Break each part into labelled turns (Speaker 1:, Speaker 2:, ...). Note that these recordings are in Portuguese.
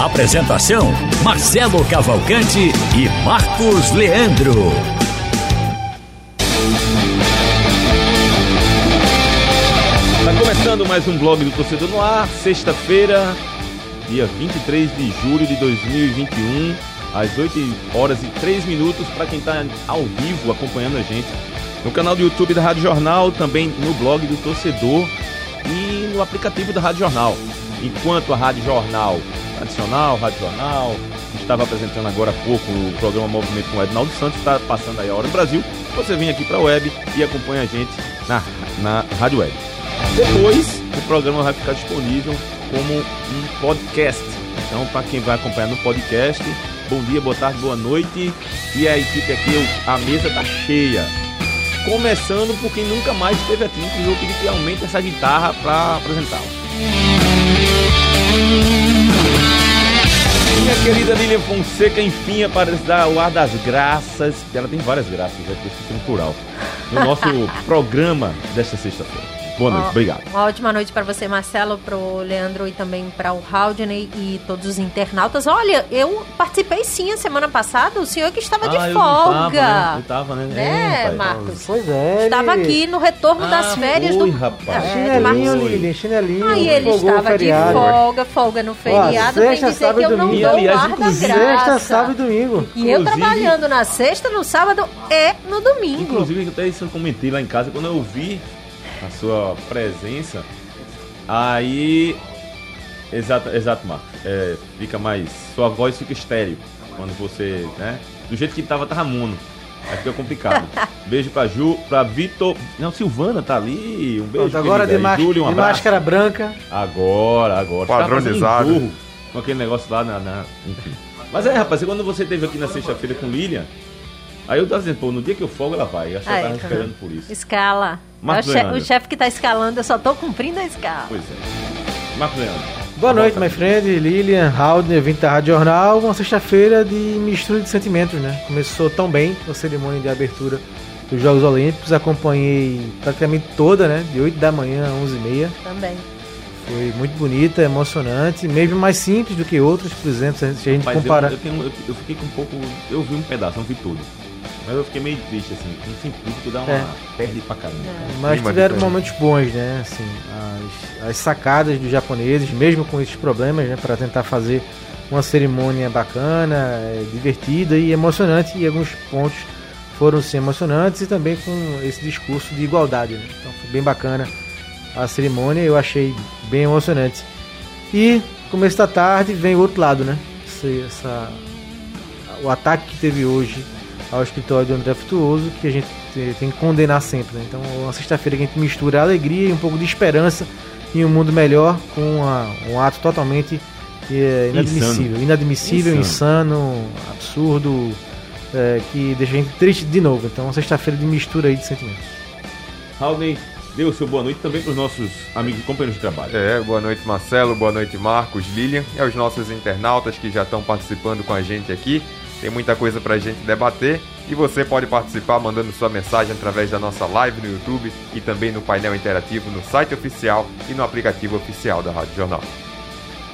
Speaker 1: Apresentação: Marcelo Cavalcante e Marcos Leandro.
Speaker 2: Tá começando mais um blog do Torcedor no Ar, sexta-feira, dia 23 de julho de 2021, às 8 horas e 3 minutos, para quem está ao vivo acompanhando a gente no canal do YouTube da Rádio Jornal, também no blog do Torcedor e no aplicativo da Rádio Jornal. Enquanto a Rádio Jornal tradicional, Rádio Jornal, estava apresentando agora há pouco o programa Movimento com o Ednaldo Santos, está passando aí a hora no Brasil, você vem aqui para a web e acompanha a gente na, na Rádio Web. Depois, o programa vai ficar disponível como um podcast. Então, para quem vai acompanhar no podcast, bom dia, boa tarde, boa noite. E a equipe aqui, a mesa está cheia. Começando por quem nunca mais esteve aqui, inclusive eu pedi que aumente essa guitarra para apresentá-la. Minha querida Lilian Fonseca, enfim, aparece dar o ar das graças. Ela tem várias graças, é no plural. No nosso programa desta sexta-feira. Boa noite, obrigado.
Speaker 3: Uma ótima noite para você, Marcelo, para o Leandro e também para o Haldney e todos os internautas. Olha, eu participei sim a semana passada, o senhor que estava
Speaker 2: ah,
Speaker 3: de
Speaker 2: eu
Speaker 3: folga.
Speaker 2: Tava, né? Eu tava, né?
Speaker 3: Né,
Speaker 2: é,
Speaker 3: Marcos?
Speaker 4: Pois é.
Speaker 3: Estava aqui no retorno
Speaker 2: Ah,
Speaker 3: das férias
Speaker 2: foi,
Speaker 3: do.
Speaker 2: rapaz.
Speaker 3: É,
Speaker 4: Chinelinho,
Speaker 3: Marcos.
Speaker 4: Lili, chinelinho.
Speaker 3: Aí ele estava de folga, folga no feriado, vem
Speaker 4: sexta,
Speaker 3: dizer
Speaker 4: sábado
Speaker 3: que eu
Speaker 4: e
Speaker 3: não
Speaker 4: domingo.
Speaker 3: dou
Speaker 2: aliás,
Speaker 3: o ar da graça.
Speaker 4: Sexta, sábado e domingo.
Speaker 3: E eu
Speaker 2: Inclusive-
Speaker 3: trabalhando na sexta, no sábado e no domingo.
Speaker 2: Inclusive, até isso eu comentei lá em casa, quando eu vi a sua presença, aí. Exato, exato Marcos. É, fica mais. Sua voz fica estéreo. Quando você. né? Do jeito que tava, tava mono. Aí fica complicado. Beijo pra Ju, pra Vitor. Não, Silvana tá ali. Um beijo.
Speaker 4: Pronto, agora de, máscara,
Speaker 2: Júlio, um
Speaker 4: de máscara branca.
Speaker 2: Agora, agora. Fazendo
Speaker 5: Padronizado.
Speaker 2: burro Com aquele negócio lá na. na- Enfim. Mas é, rapaz, quando você esteve aqui na sexta-feira com Lilian, aí eu tava dizendo, pô, no dia que eu folgo ela vai. Eu acho que ela tava esperando por isso.
Speaker 3: Escala.
Speaker 2: Marcos
Speaker 3: É o, che-
Speaker 2: Leandro.
Speaker 3: o chefe que tá escalando, eu só tô cumprindo a escala.
Speaker 2: Pois é. Marcos Leandro.
Speaker 4: Boa noite, my friend. Lilian, Haldner, vinte da Rádio Jornal. Uma sexta-feira de mistura de sentimentos, né? Começou tão bem a cerimônia de abertura dos Jogos Olímpicos. Acompanhei praticamente toda, né? De 8 da manhã a 11 e meia.
Speaker 3: Também.
Speaker 4: Foi muito bonita, emocionante. Mesmo mais simples do que outras, por exemplo, se a gente
Speaker 2: Rapaz, eu-
Speaker 4: comparar.
Speaker 2: eu, tenho- eu- eu fiquei com um pouco. Eu vi um pedaço, não vi tudo. Mas eu fiquei meio triste, assim. Um fim público dá uma.
Speaker 4: É.
Speaker 2: Perde pra caramba.
Speaker 4: Mas
Speaker 5: clima
Speaker 4: tiveram
Speaker 5: diferente.
Speaker 4: momentos bons, né? Assim, as, as sacadas dos japoneses, mesmo com esses problemas, né? Para tentar fazer uma cerimônia bacana, é, divertida e emocionante. E alguns pontos foram sim emocionantes e também com esse discurso de igualdade. Né? Então foi bem bacana a cerimônia, eu achei bem emocionante. E começo da tarde vem o outro lado, né? Esse- essa, o ataque que teve hoje ao escritório do André Frutuoso, que a gente te- tem que condenar sempre. Né? Então, é uma sexta-feira que a gente mistura alegria e um pouco de esperança em um mundo melhor com uma- um ato totalmente é, inadmissível. Inadmissível, insano, absurdo, é, que deixa a gente triste de novo. Então, uma sexta-feira de mistura aí de sentimentos.
Speaker 2: Raulney, dê o seu boa noite também pros nossos amigos e companheiros de trabalho.
Speaker 5: É, boa noite Marcelo, boa noite Marcos, Lilian e aos nossos internautas que já estão participando com a gente aqui. Tem muita coisa pra gente debater e você pode participar mandando sua mensagem através da nossa live no YouTube e também no painel interativo no site oficial e no aplicativo oficial da Rádio Jornal.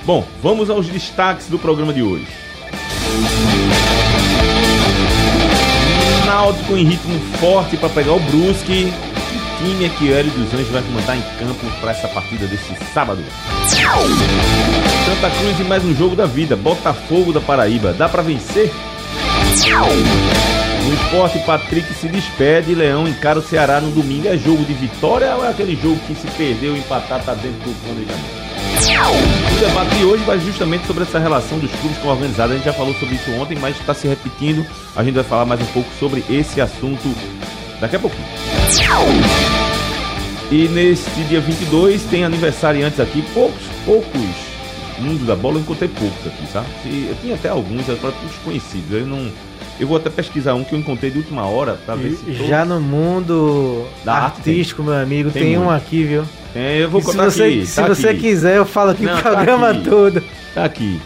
Speaker 2: Bom, vamos aos destaques do programa de hoje. Náutico em ritmo forte para pegar o Brusque. Que time é que Hélio dos Anjos vai mandar em campo para essa partida desse sábado? Santa Cruz em mais um jogo da vida. Botafogo da Paraíba. Dá para vencer? No esporte, Patrick se despede Leão encara o Ceará no domingo. É jogo de vitória ou é aquele jogo que se perdeu empatar tá dentro do planejamento? O debate de hoje vai justamente sobre essa relação dos clubes com a organizada. A gente já falou sobre isso ontem, mas está se repetindo. A gente vai falar mais um pouco sobre esse assunto daqui a pouquinho. E neste dia 22 tem aniversariantes aqui, poucos, poucos mundo da bola eu encontrei poucos aqui, sabe? E eu tinha até alguns, agora desconhecidos. Eu não. Eu vou até pesquisar um que eu encontrei de última hora pra ver se. todos-
Speaker 4: Já no mundo
Speaker 2: Da arte
Speaker 4: artístico, meu amigo,
Speaker 2: Tem
Speaker 4: tem, um aqui, viu?
Speaker 2: É, eu vou
Speaker 4: E se
Speaker 2: contar
Speaker 4: você,
Speaker 2: aqui.
Speaker 4: se
Speaker 2: tá
Speaker 4: você
Speaker 2: aqui.
Speaker 4: quiser, eu falo aqui
Speaker 2: Não,
Speaker 4: o
Speaker 2: tá
Speaker 4: programa
Speaker 2: aqui.
Speaker 4: todo.
Speaker 2: Tá aqui.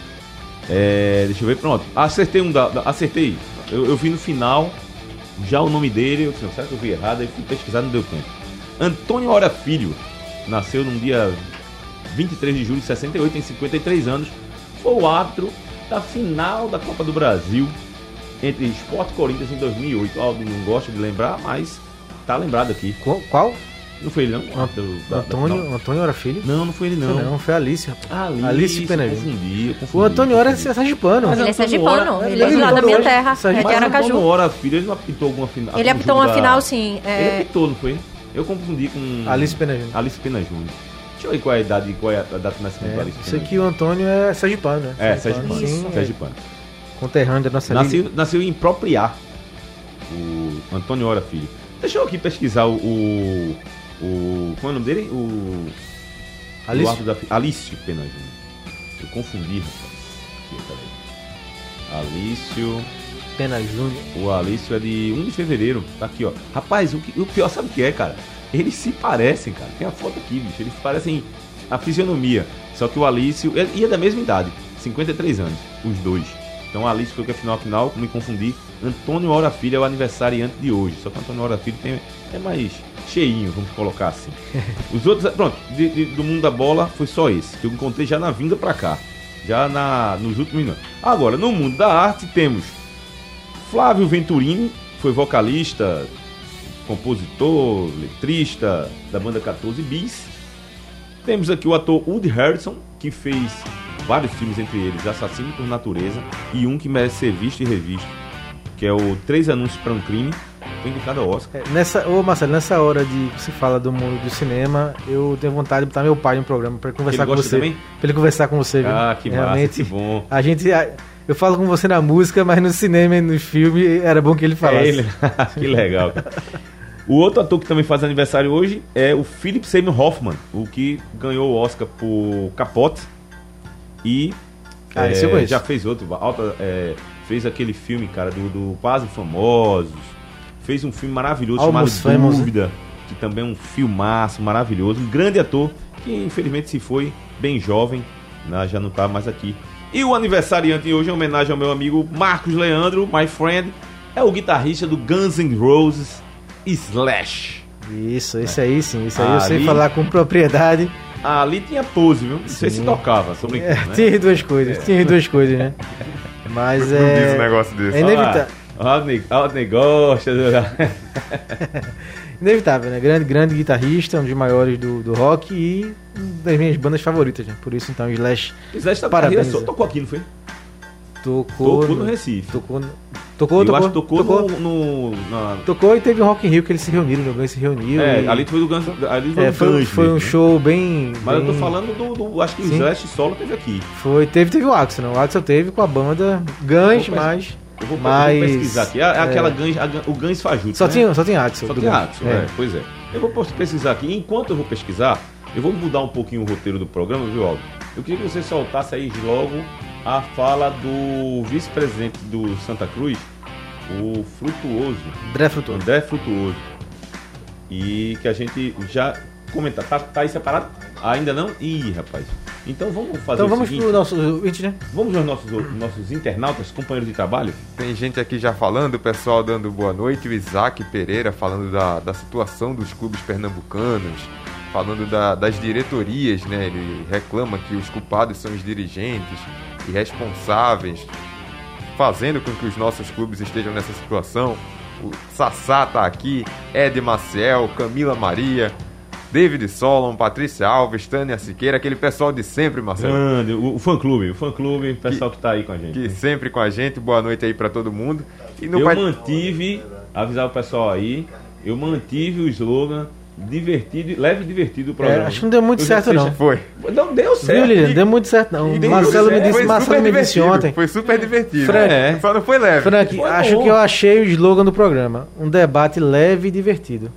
Speaker 2: É, deixa eu ver, pronto. Acertei um da. da- acertei. Eu, eu vi no final já o nome dele. Eu disse, será que eu vi errado? Aí fui pesquisar não deu tempo. Antônio Hora Filho. Nasceu num dia 23 de julho de 68, tem 53 anos. Foi o árbitro da final da Copa do Brasil entre Sport e Corinthians em 2008. O Aldo não gosta de lembrar, mas tá lembrado aqui.
Speaker 4: Qual? qual?
Speaker 2: Não foi ele, não? O árbitro da-
Speaker 4: Antônio? Antônio Ora Filho?
Speaker 2: Não, não foi ele,
Speaker 4: Não,
Speaker 2: não.
Speaker 4: não foi a Alice. rapaz.
Speaker 2: Alice,
Speaker 4: Alice Pena Júnior.
Speaker 2: confundi, eu
Speaker 4: O
Speaker 2: confundi,
Speaker 4: Antônio Ora é
Speaker 2: confundi.
Speaker 4: sergipano.
Speaker 2: Mas
Speaker 3: Ele é
Speaker 2: Antônio
Speaker 3: sergipano, ele é de lá da
Speaker 4: Ele
Speaker 3: minha terra, é de
Speaker 2: Mas
Speaker 3: Aracaju.
Speaker 2: Antônio Hora, filho, ele não apitou alguma final.
Speaker 3: Ele apitou uma
Speaker 2: da-
Speaker 3: final, sim.
Speaker 2: Ele
Speaker 3: É,
Speaker 2: apitou, não foi? Eu confundi com...
Speaker 4: Alice Pena Júnior.
Speaker 2: Alice Pena Júnior. Deixa eu ver qual é a idade, qual é a data de nascimento do
Speaker 4: É,
Speaker 2: Alice
Speaker 4: eu sei que o Antônio é sergipano, né?
Speaker 2: É, Sergipano.
Speaker 4: Sim, é
Speaker 2: Sergipano.
Speaker 4: conterrâneo da nossa
Speaker 2: Nasceu,
Speaker 4: liga.
Speaker 2: nasceu em Propriar, o Antônio Hora Filho. Deixa eu aqui pesquisar o... o, o qual é o nome dele? O...
Speaker 4: Alice?
Speaker 2: Eduardo da Alício Pena Júnior. Eu confundi, rapaz. Aqui, peraí. Alício...
Speaker 4: Pena Júnior.
Speaker 2: O Alício é de 1 de fevereiro. Tá aqui, ó. Rapaz, o, que- o pior sabe o que é, cara? Eles se parecem, cara. Tem a foto aqui, bicho. Eles parecem a fisionomia. Só que o Alício. E é da mesma idade. 53 anos. Os dois. Então o Alício foi que é final final, me confundi. Antônio Hora Filho é o aniversariante de hoje. Só que o Antônio Hora Filho tem, é mais cheinho, vamos colocar assim. Os outros, pronto, de- de- do mundo da bola foi só esse. Que eu encontrei já na vinda pra cá. Já na, nos últimos minutos. Agora, no mundo da arte temos Flávio Venturini foi vocalista, compositor, letrista da banda 14 Bis. Temos aqui o ator Woody Harrison, que fez vários filmes, entre eles Assassino por Natureza e um que merece ser visto e revisto, que é o Três Anúncios para um Crime. Foi indicado ao Oscar.
Speaker 4: É, nessa, ô Marcelo, nessa hora de que se fala do mundo do cinema, eu tenho vontade de botar meu pai no programa ele conversar com você.
Speaker 2: também?
Speaker 4: Pra ele conversar com você, viu?
Speaker 2: Ah, que massa,
Speaker 4: Realmente,
Speaker 2: que bom.
Speaker 4: A gente. a- eu falo com você na música, mas no cinema e no filme era bom que ele falasse.
Speaker 2: É ele. que legal. O outro ator que também faz aniversário hoje é o Philip Seymour Hoffman, o que ganhou o Oscar por Capote e
Speaker 4: Ah,
Speaker 2: é, já fez outro, alta, é, fez aquele filme, cara, do, do Quase Famosos, fez um filme maravilhoso
Speaker 4: Almost
Speaker 2: chamado
Speaker 4: Famous, né?
Speaker 2: Dúvida, que também é um filmaço maravilhoso, um grande ator que infelizmente se foi bem jovem, né, já não tá mais aqui. E o aniversariante de hoje, em homenagem ao meu amigo Marcos Leandro, my friend, é o guitarrista do Guns N' Roses, Slash.
Speaker 4: Isso, esse aí sim, isso aí eu sei
Speaker 2: Ali-
Speaker 4: falar com propriedade.
Speaker 2: Ali tinha pose, viu? Não sei se
Speaker 4: Sim.
Speaker 2: tocava, brincando,
Speaker 4: É,
Speaker 2: né?
Speaker 4: Tinha duas coisas, tinha duas coisas, né? Mas
Speaker 5: Não
Speaker 4: é.
Speaker 5: diz um negócio desse.
Speaker 4: É inevitável.
Speaker 2: Ah, Rodney, Rodney gosta.
Speaker 4: Inevitável, né? Grande, grande guitarrista, um dos maiores do, do rock e uma das minhas bandas favoritas, né? Por isso, então, Slash
Speaker 2: Slash tá
Speaker 4: Parabéns,
Speaker 2: só, tocou aqui, não foi?
Speaker 4: tocou.
Speaker 2: Tocou no Recife.
Speaker 4: Tocou, no- tocou,
Speaker 2: Eu
Speaker 4: tocou,
Speaker 2: acho que tocou,
Speaker 4: tocou,
Speaker 2: no... no- na-
Speaker 4: tocou e teve um Rock in Rio que eles se reuniram, o Guns se reuniu.
Speaker 2: É,
Speaker 4: e-
Speaker 2: ali foi do Guns, ali foi
Speaker 4: é,
Speaker 2: do
Speaker 4: foi,
Speaker 2: Guns
Speaker 4: foi um
Speaker 2: mesmo, né?
Speaker 4: show bem.
Speaker 2: Mas eu tô
Speaker 4: bem-
Speaker 2: falando do, do- acho que o
Speaker 4: Sim.
Speaker 2: Slash solo teve aqui.
Speaker 4: Foi, teve, teve o Axel, não. O Axel teve com a banda Guns, mas.
Speaker 2: Eu vou, eu
Speaker 4: Mas,
Speaker 2: vou pesquisar aqui. É, é aquela
Speaker 4: é.
Speaker 2: Guns, a o Guns Fajuto,
Speaker 4: Só,
Speaker 2: né?
Speaker 4: tinha, só tinha Axel.
Speaker 2: Só tem. Axel, é. Pois é. Eu vou pesquisar aqui. Enquanto eu vou pesquisar, eu vou mudar um pouquinho o roteiro do programa, viu, Aldo? Eu queria que você soltasse aí logo a fala do vice-presidente do Santa Cruz, o Frutuoso,
Speaker 4: André Frutuoso.
Speaker 2: André Frutuoso. E que a gente já comenta. Tá, tá aí separado? Ainda não? Ih, rapaz. Então vamos fazer
Speaker 4: Então
Speaker 2: o
Speaker 4: vamos
Speaker 2: seguinte.
Speaker 4: pro nosso ouvinte, né?
Speaker 2: Vamos aos nossos, nossos internautas, companheiros de trabalho?
Speaker 5: Tem gente aqui já falando, o pessoal dando boa noite, o Isaac Pereira falando da, da situação dos clubes pernambucanos, falando da- das diretorias, né? Ele reclama que os culpados são os dirigentes e responsáveis, fazendo com que os nossos clubes estejam nessa situação. O Sassá tá aqui, Ed Maciel, Camila Maria, David Solon, Patrícia Alves, Tânia Siqueira, aquele pessoal de sempre, Marcelo.
Speaker 2: Grande, o, o fã-clube, o fã-clube, o pessoal que, tá aí com a gente.
Speaker 5: Que sempre com a gente, boa noite aí pra todo mundo. E no
Speaker 2: eu mantive, avisar o pessoal aí, eu mantive o slogan divertido, leve e divertido o programa.
Speaker 4: É, acho que não deu muito
Speaker 2: Eu
Speaker 4: certo, não.
Speaker 5: Foi.
Speaker 2: Não deu certo.
Speaker 4: Viu, Lilian?
Speaker 2: E-
Speaker 4: Deu muito certo, não.
Speaker 2: e deu
Speaker 4: Marcelo me disse, Marcelo
Speaker 5: super
Speaker 4: me disse
Speaker 5: divertido,
Speaker 4: ontem.
Speaker 5: Foi super divertido.
Speaker 4: Frank,
Speaker 5: É. Só não foi leve.
Speaker 4: Frank,
Speaker 2: Foi
Speaker 4: acho
Speaker 2: bom.
Speaker 4: que eu achei o slogan do programa. Um debate leve e divertido.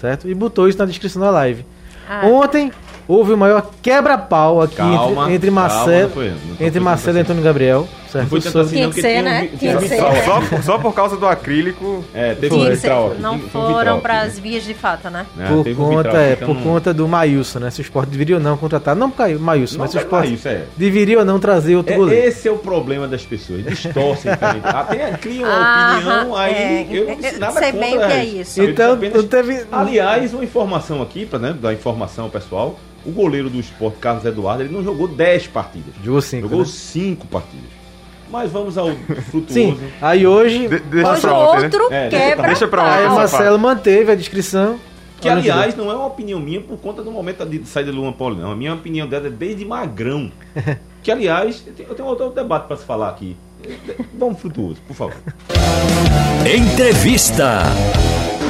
Speaker 4: Certo? E botou isso na descrição da live.
Speaker 3: Ah.
Speaker 4: Ontem, houve o maior quebra-pau aqui
Speaker 2: Calma,
Speaker 4: entre, entre
Speaker 2: calma,
Speaker 4: Marcelo,
Speaker 2: não foi- não
Speaker 4: entre Marcelo e
Speaker 2: assim.
Speaker 4: Antônio Gabriel. Certo?
Speaker 2: Não foi tanto assim, não,
Speaker 3: que
Speaker 2: porque
Speaker 3: ser,
Speaker 2: tinha um
Speaker 3: né? Tinha ser.
Speaker 2: vitral.
Speaker 5: Só, só por causa do acrílico.
Speaker 2: É, teve um vitral.
Speaker 3: não
Speaker 2: um
Speaker 3: foram
Speaker 2: vitral
Speaker 3: para as vias de fato, né?
Speaker 2: É,
Speaker 4: por conta,
Speaker 2: vitral
Speaker 4: é,
Speaker 2: aqui,
Speaker 4: por
Speaker 2: então
Speaker 4: conta do Maílson, né? Se o Sport deveria ou não contratar, não caiu Maílson,
Speaker 2: Não
Speaker 4: mas se o
Speaker 2: cai
Speaker 4: Sport
Speaker 2: Maílson, é.
Speaker 4: deveria ou não trazer outro
Speaker 2: É,
Speaker 4: goleiro.
Speaker 2: esse é o problema das pessoas, distorcem. também. Até criam uma
Speaker 3: Aham,
Speaker 2: opinião, aí
Speaker 3: é,
Speaker 2: eu não
Speaker 3: eu
Speaker 2: disse nada
Speaker 3: sei bem o que é
Speaker 2: isso.
Speaker 4: Então,
Speaker 2: apenas-
Speaker 4: não teve-
Speaker 2: Aliás, uma informação aqui, para né, dar informação ao pessoal, o goleiro do esporte, Carlos Eduardo, ele não jogou 10 partidas.
Speaker 4: Jogou cinco,
Speaker 2: Jogou
Speaker 4: né?
Speaker 2: 5 partidas. Mas vamos ao frutuoso.
Speaker 4: Sim, aí hoje,
Speaker 5: De- deixa
Speaker 3: Hoje
Speaker 5: pra ontem, né?
Speaker 3: outro
Speaker 2: É,
Speaker 3: quebra
Speaker 5: deixa pra
Speaker 4: aí
Speaker 5: ontem
Speaker 4: o Marcelo manteve a descrição.
Speaker 2: Que, aliás, não é uma opinião minha por conta do momento de saída de Luan Paulo, não. A minha opinião dela é desde magrão. que, aliás, eu tenho, eu tenho outro debate para se falar aqui. Vamos frutuoso, por favor.
Speaker 1: Entrevista.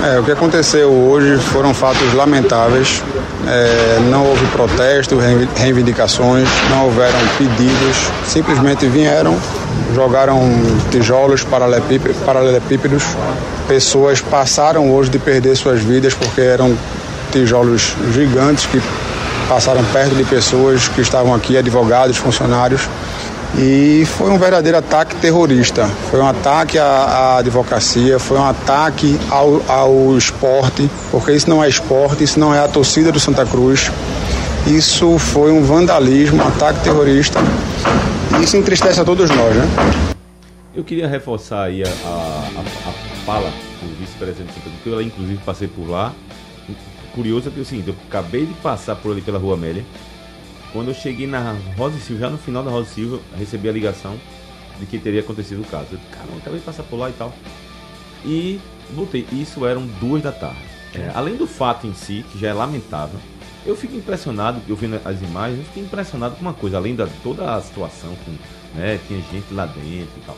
Speaker 6: É, o que aconteceu hoje foram fatos lamentáveis. É, não houve protesto, reivi- reivindicações, não houveram pedidos. Simplesmente vieram, jogaram tijolos, paralelepípedos. Pessoas passaram hoje de perder suas vidas porque eram tijolos gigantes que passaram perto de pessoas que estavam aqui, advogados, funcionários. E foi um verdadeiro ataque terrorista. Foi um ataque à, à advocacia, foi um ataque ao, ao esporte, porque isso não é esporte, isso não é a torcida do Santa Cruz. Isso foi um vandalismo, um ataque terrorista. E isso entristece a todos nós, né?
Speaker 2: Eu queria reforçar aí a, a, a- fala do vice-presidente Santa Cruz, que eu inclusive passei por lá. Curioso é que seguinte, eu acabei de passar por ali pela Rua Amélia. Quando eu cheguei na Rosa Silva, já no final da Rosa Silva, recebi a ligação de que teria acontecido o caso. Eu caramba, eu acabei de passar por lá e tal. E voltei. Isso eram duas da tarde. É, além do fato em si, que já é lamentável, eu fico impressionado, eu vendo as imagens, eu fiquei impressionado com uma coisa, além da toda a situação, com, né, tinha gente lá dentro e tal.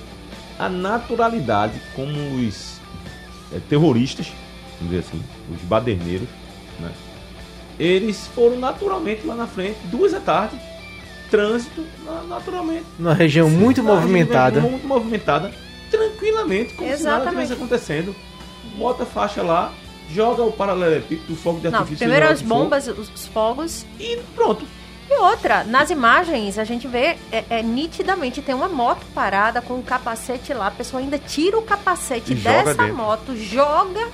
Speaker 2: A naturalidade como os é, terroristas, vamos dizer assim, os baderneiros, né, eles foram naturalmente lá na frente, duas da tarde, trânsito na- naturalmente.
Speaker 4: Numa região muito
Speaker 2: Na
Speaker 4: movimentada.
Speaker 2: região Muito movimentada, tranquilamente, como se nada
Speaker 3: Exatamente.
Speaker 2: estivesse acontecendo. Bota a faixa lá, joga o paralelepípedo, o fogo de
Speaker 3: Não,
Speaker 2: artifício.
Speaker 3: primeiro as bombas, os os fogos.
Speaker 2: E pronto.
Speaker 3: E outra, nas imagens a gente vê é, é, nitidamente tem uma moto parada com um capacete lá, a pessoa ainda tira o capacete
Speaker 5: E
Speaker 3: dessa moto, joga.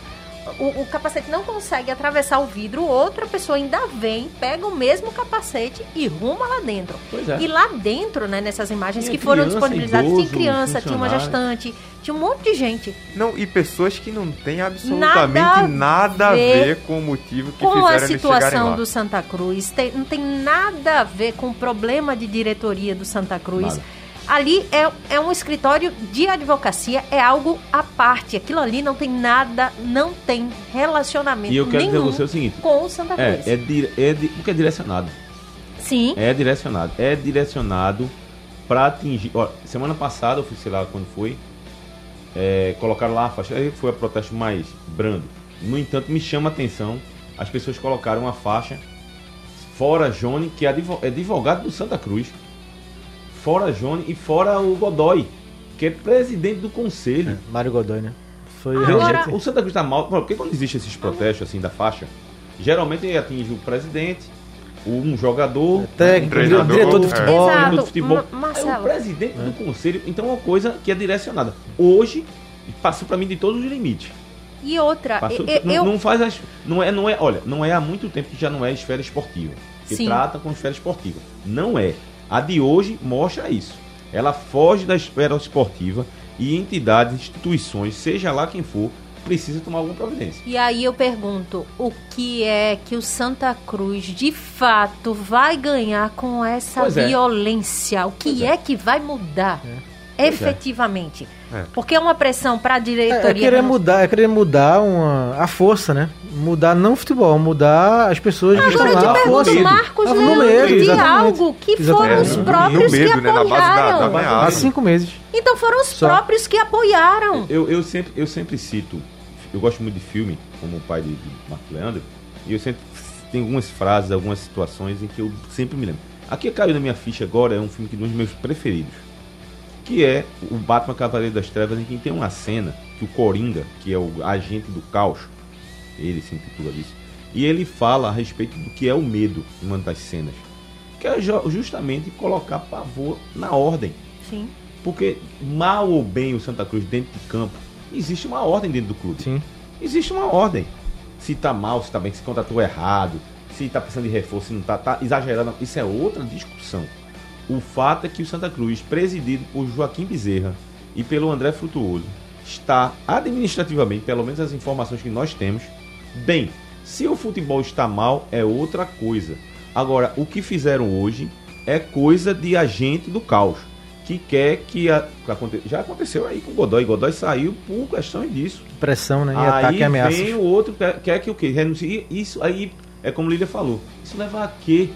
Speaker 3: O, o capacete não consegue atravessar o vidro, outra pessoa ainda vem, pega o mesmo capacete e ruma lá dentro.
Speaker 2: Pois é.
Speaker 3: E lá dentro, né, nessas imagens
Speaker 2: Tinha
Speaker 3: que foram
Speaker 2: criança,
Speaker 3: disponibilizadas,
Speaker 2: idoso,
Speaker 3: tinha criança, tinha uma gestante, tinha um monte de gente.
Speaker 5: Não, e pessoas que não têm absolutamente
Speaker 3: Nada
Speaker 5: nada,
Speaker 3: a
Speaker 5: a
Speaker 3: ver
Speaker 5: com o motivo que
Speaker 3: com a
Speaker 5: fizeram chegarem
Speaker 3: situação do Santa Cruz, tem- não tem nada a ver com o problema de diretoria do Santa Cruz.
Speaker 2: Nada.
Speaker 3: Ali é, é um escritório de advocacia, é algo à parte. Aquilo ali não tem nada, não tem relacionamento
Speaker 2: E eu quero dizer você o seguinte:
Speaker 3: com o Santa Cruz.
Speaker 2: é, é, dire- é di- porque é direcionado.
Speaker 3: Sim,
Speaker 2: É direcionado. É direcionado para atingir. Ó, semana passada, eu fui, sei lá quando foi, é, colocaram lá a faixa. Aí foi o protesto mais brando. No entanto, me chama a atenção, as pessoas colocaram uma faixa fora Johnny, que é é advogado do Santa Cruz. Fora Johnny e fora o Godoy, que é presidente do conselho.
Speaker 4: Mário Godoy, né? Foi
Speaker 3: Agora-
Speaker 2: o Santa Cruz tá mal. Porque quando existe esses protestos assim da faixa, geralmente atinge o presidente, um jogador,
Speaker 4: técnico,
Speaker 5: Treinador,
Speaker 4: diretor de
Speaker 5: é.
Speaker 4: futebol.
Speaker 3: Exato.
Speaker 2: treinador de futebol.
Speaker 3: Marcelo.
Speaker 2: o presidente do conselho, então é uma coisa que é direcionada. Hoje passou para mim de todos os limites.
Speaker 3: e outra,
Speaker 2: Passou,
Speaker 3: eu,
Speaker 2: não,
Speaker 3: eu-
Speaker 2: não faz as, não é, não é, olha, não é há muito tempo que já não é esfera esportiva. Que
Speaker 3: Sim.
Speaker 2: trata com esfera esportiva. Não é. A de hoje mostra isso. Ela foge da esfera esportiva e entidades, instituições, seja lá quem for, precisa tomar alguma providência.
Speaker 3: E aí eu pergunto, o que é que o Santa Cruz de fato vai ganhar com essa
Speaker 2: Pois é.
Speaker 3: violência? O que é.
Speaker 2: é.
Speaker 3: que vai mudar
Speaker 2: é.
Speaker 3: Efetivamente?
Speaker 5: É.
Speaker 3: Porque é uma pressão para a
Speaker 4: É,
Speaker 3: diretoria.
Speaker 4: é querer
Speaker 3: não-
Speaker 4: mudar, é querer mudar uma, a força, né? Mudar não o futebol, mudar as pessoas que
Speaker 3: Agora
Speaker 4: estão
Speaker 3: eu
Speaker 4: lá.
Speaker 3: te
Speaker 4: a
Speaker 3: pergunto,
Speaker 4: força.
Speaker 3: Marcos
Speaker 4: no
Speaker 3: Leandro,
Speaker 4: medo,
Speaker 3: de algo que
Speaker 4: Exatamente.
Speaker 3: foram os
Speaker 5: É,
Speaker 3: próprios
Speaker 5: no
Speaker 3: que
Speaker 5: medo, né,
Speaker 3: apoiaram.
Speaker 5: da
Speaker 4: Há cinco meses.
Speaker 3: Então foram os
Speaker 4: Só.
Speaker 3: próprios que apoiaram.
Speaker 2: Eu, eu, sempre, eu sempre cito, eu gosto muito de filme, como o pai de, de Marco Leandro, e eu sempre tenho algumas frases, algumas situações em que eu sempre me lembro. Aqui caiu na minha ficha agora, é um filme que é um dos meus preferidos, que é o Batman Cavaleiro das Trevas, em que tem uma cena que o Coringa, que é o agente do caos, ele se intitula disso, E ele fala a respeito do que é o medo em uma das cenas. Que é justamente colocar pavor na ordem.
Speaker 3: Sim.
Speaker 2: Porque mal ou bem o Santa Cruz dentro de campo, existe uma ordem dentro do clube.
Speaker 4: Sim.
Speaker 2: Existe uma ordem. Se tá mal, se tá bem, se contratou errado, se tá precisando de reforço, se não tá, tá exagerando. Isso é outra discussão. O fato é que o Santa Cruz, presidido por Joaquim Bezerra e pelo André Frutuoso, está administrativamente, pelo menos as informações que nós temos, bem. Se o futebol está mal, é outra coisa. Agora, o que fizeram hoje é coisa de agente do caos, que quer que a, já aconteceu aí com o Godoy. Godoy saiu por questões disso.
Speaker 4: Pressão, né? E
Speaker 2: aí
Speaker 4: ataque e ameaça.
Speaker 2: vem o outro quer, quer que o quê? Renuncie. Isso aí é como Lília falou. Isso leva a quê?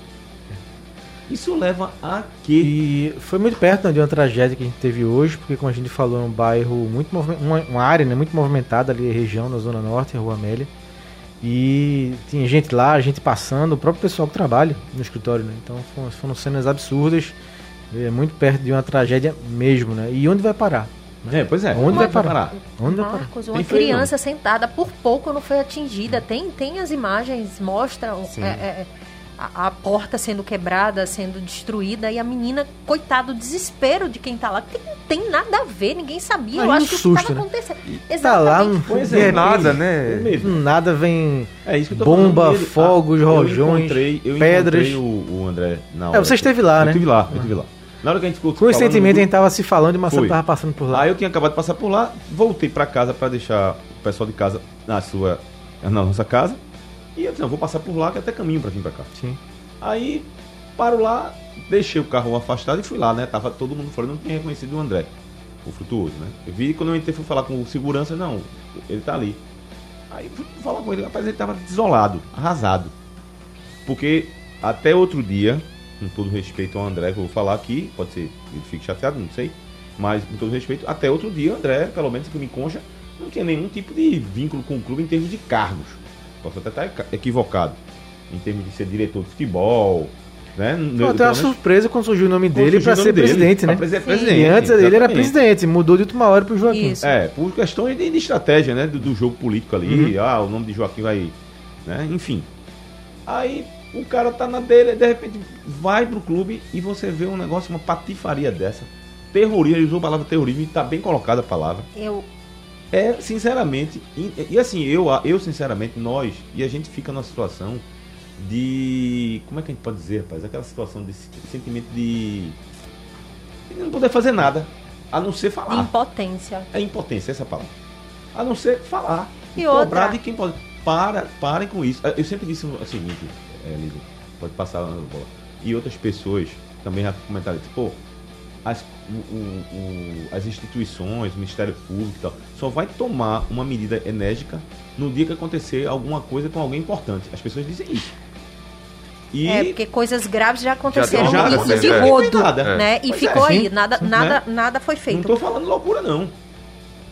Speaker 2: Isso leva a quê?
Speaker 4: E foi muito perto né, de uma tragédia que a gente teve hoje, porque como a gente falou, é um bairro muito uma, uma área né, muito movimentada ali, região na Zona Norte, Rua Amélia. E tinha gente lá, gente passando, o próprio pessoal que trabalha no escritório, né? Então foram, foram cenas absurdas, é muito perto de uma tragédia mesmo, né? E onde vai parar?
Speaker 2: É, pois é.
Speaker 4: Onde vai parar?
Speaker 3: Onde Marcos, vai parar? uma criança sentada por pouco não foi atingida. Tem, tem as imagens, mostram é, é, a, a, porta sendo quebrada, sendo destruída, e a menina, coitado, o desespero de quem tá lá, que não tem nada a ver, ninguém sabia.
Speaker 4: Aí
Speaker 3: eu
Speaker 4: um
Speaker 3: acho que
Speaker 4: susto,
Speaker 3: isso tava
Speaker 4: né?
Speaker 3: acontecendo.
Speaker 4: Tá
Speaker 3: Exatamente.
Speaker 4: lá, não
Speaker 5: Pois
Speaker 4: vê
Speaker 5: é, nada, né?
Speaker 2: Mesmo.
Speaker 4: Nada vem
Speaker 2: É isso que eu tô
Speaker 4: bomba,
Speaker 2: falando. Ele-
Speaker 4: fogos,
Speaker 2: Ah,
Speaker 4: rojões,
Speaker 2: eu encontrei, eu
Speaker 4: pedras.
Speaker 2: encontrei o, o André na
Speaker 4: É,
Speaker 2: hora.
Speaker 4: você esteve lá,
Speaker 2: eu
Speaker 4: né?
Speaker 2: estive lá, eu estive lá. Na hora que a gente ficou
Speaker 4: Coincidentemente a gente tava se falando e o Marcelo
Speaker 2: Foi.
Speaker 4: tava passando por lá.
Speaker 2: Aí eu tinha acabado de passar por lá, voltei pra casa pra deixar o pessoal de casa na sua na nossa casa. E eu disse, não, vou passar por lá que é até caminho pra vir pra cá.
Speaker 4: Sim.
Speaker 2: Aí paro lá, deixei o carro afastado e fui lá, né? Tava todo mundo fora, não tinha reconhecido o André, o frutuoso, né? Eu vi quando eu entrei, fui falar com o segurança, não, ele tá ali. Aí fui falar com ele, rapaz, ele tava desolado, arrasado. Porque até outro dia, com todo respeito ao André, que eu vou falar aqui, pode ser que ele fique chateado, não sei, mas com todo respeito, até outro dia o André, pelo menos que me concha, não tinha nenhum tipo de vínculo com o clube em termos de cargos. Posso até estar equivocado. Em termos de ser diretor de futebol, né?
Speaker 4: Até uma surpresa quando surgiu o nome dele
Speaker 2: o
Speaker 4: ser
Speaker 2: dele,
Speaker 4: presidente, né?
Speaker 2: presidente,
Speaker 4: E antes ele era presidente, mudou de última hora pro Joaquim.
Speaker 3: Isso.
Speaker 2: É, por questões de, de estratégia, né? Do, do jogo político ali.
Speaker 4: Uhum.
Speaker 2: Ah, o nome de Joaquim vai. Né? Enfim. Aí o cara tá na dele, de repente vai pro clube e você vê um negócio, uma patifaria dessa. Terrorismo, ele usou a palavra terrorismo e tá bem colocada a palavra.
Speaker 3: Eu,
Speaker 2: É, sinceramente, e, e assim, eu, eu sinceramente, nós, e a gente fica numa situação de. Como é que a gente pode dizer, rapaz? Aquela situação de sentimento de. de não poder fazer nada, a não ser falar.
Speaker 3: impotência.
Speaker 2: É impotência essa palavra. A não ser falar.
Speaker 3: E
Speaker 2: cobrar
Speaker 3: outra?
Speaker 2: de quem pode. Para, parem com isso. Eu sempre disse o seguinte, é, pode passar lá na bola. E outras pessoas também já comentaram isso. Pô, as, o- o- as instituições, o Ministério Público e tal, só vai tomar uma medida enérgica no dia que acontecer alguma coisa com alguém importante. As pessoas dizem isso. E
Speaker 3: É, porque coisas graves já aconteceram
Speaker 5: Já
Speaker 3: e- e de
Speaker 5: é.
Speaker 3: rodo,
Speaker 2: Nada.
Speaker 3: né? E
Speaker 2: Pois
Speaker 3: ficou
Speaker 2: é,
Speaker 3: aí,
Speaker 2: sim,
Speaker 3: nada,
Speaker 2: sim,
Speaker 3: nada,
Speaker 2: né?
Speaker 3: nada foi
Speaker 2: não
Speaker 3: feito.
Speaker 2: tô falando loucura, não.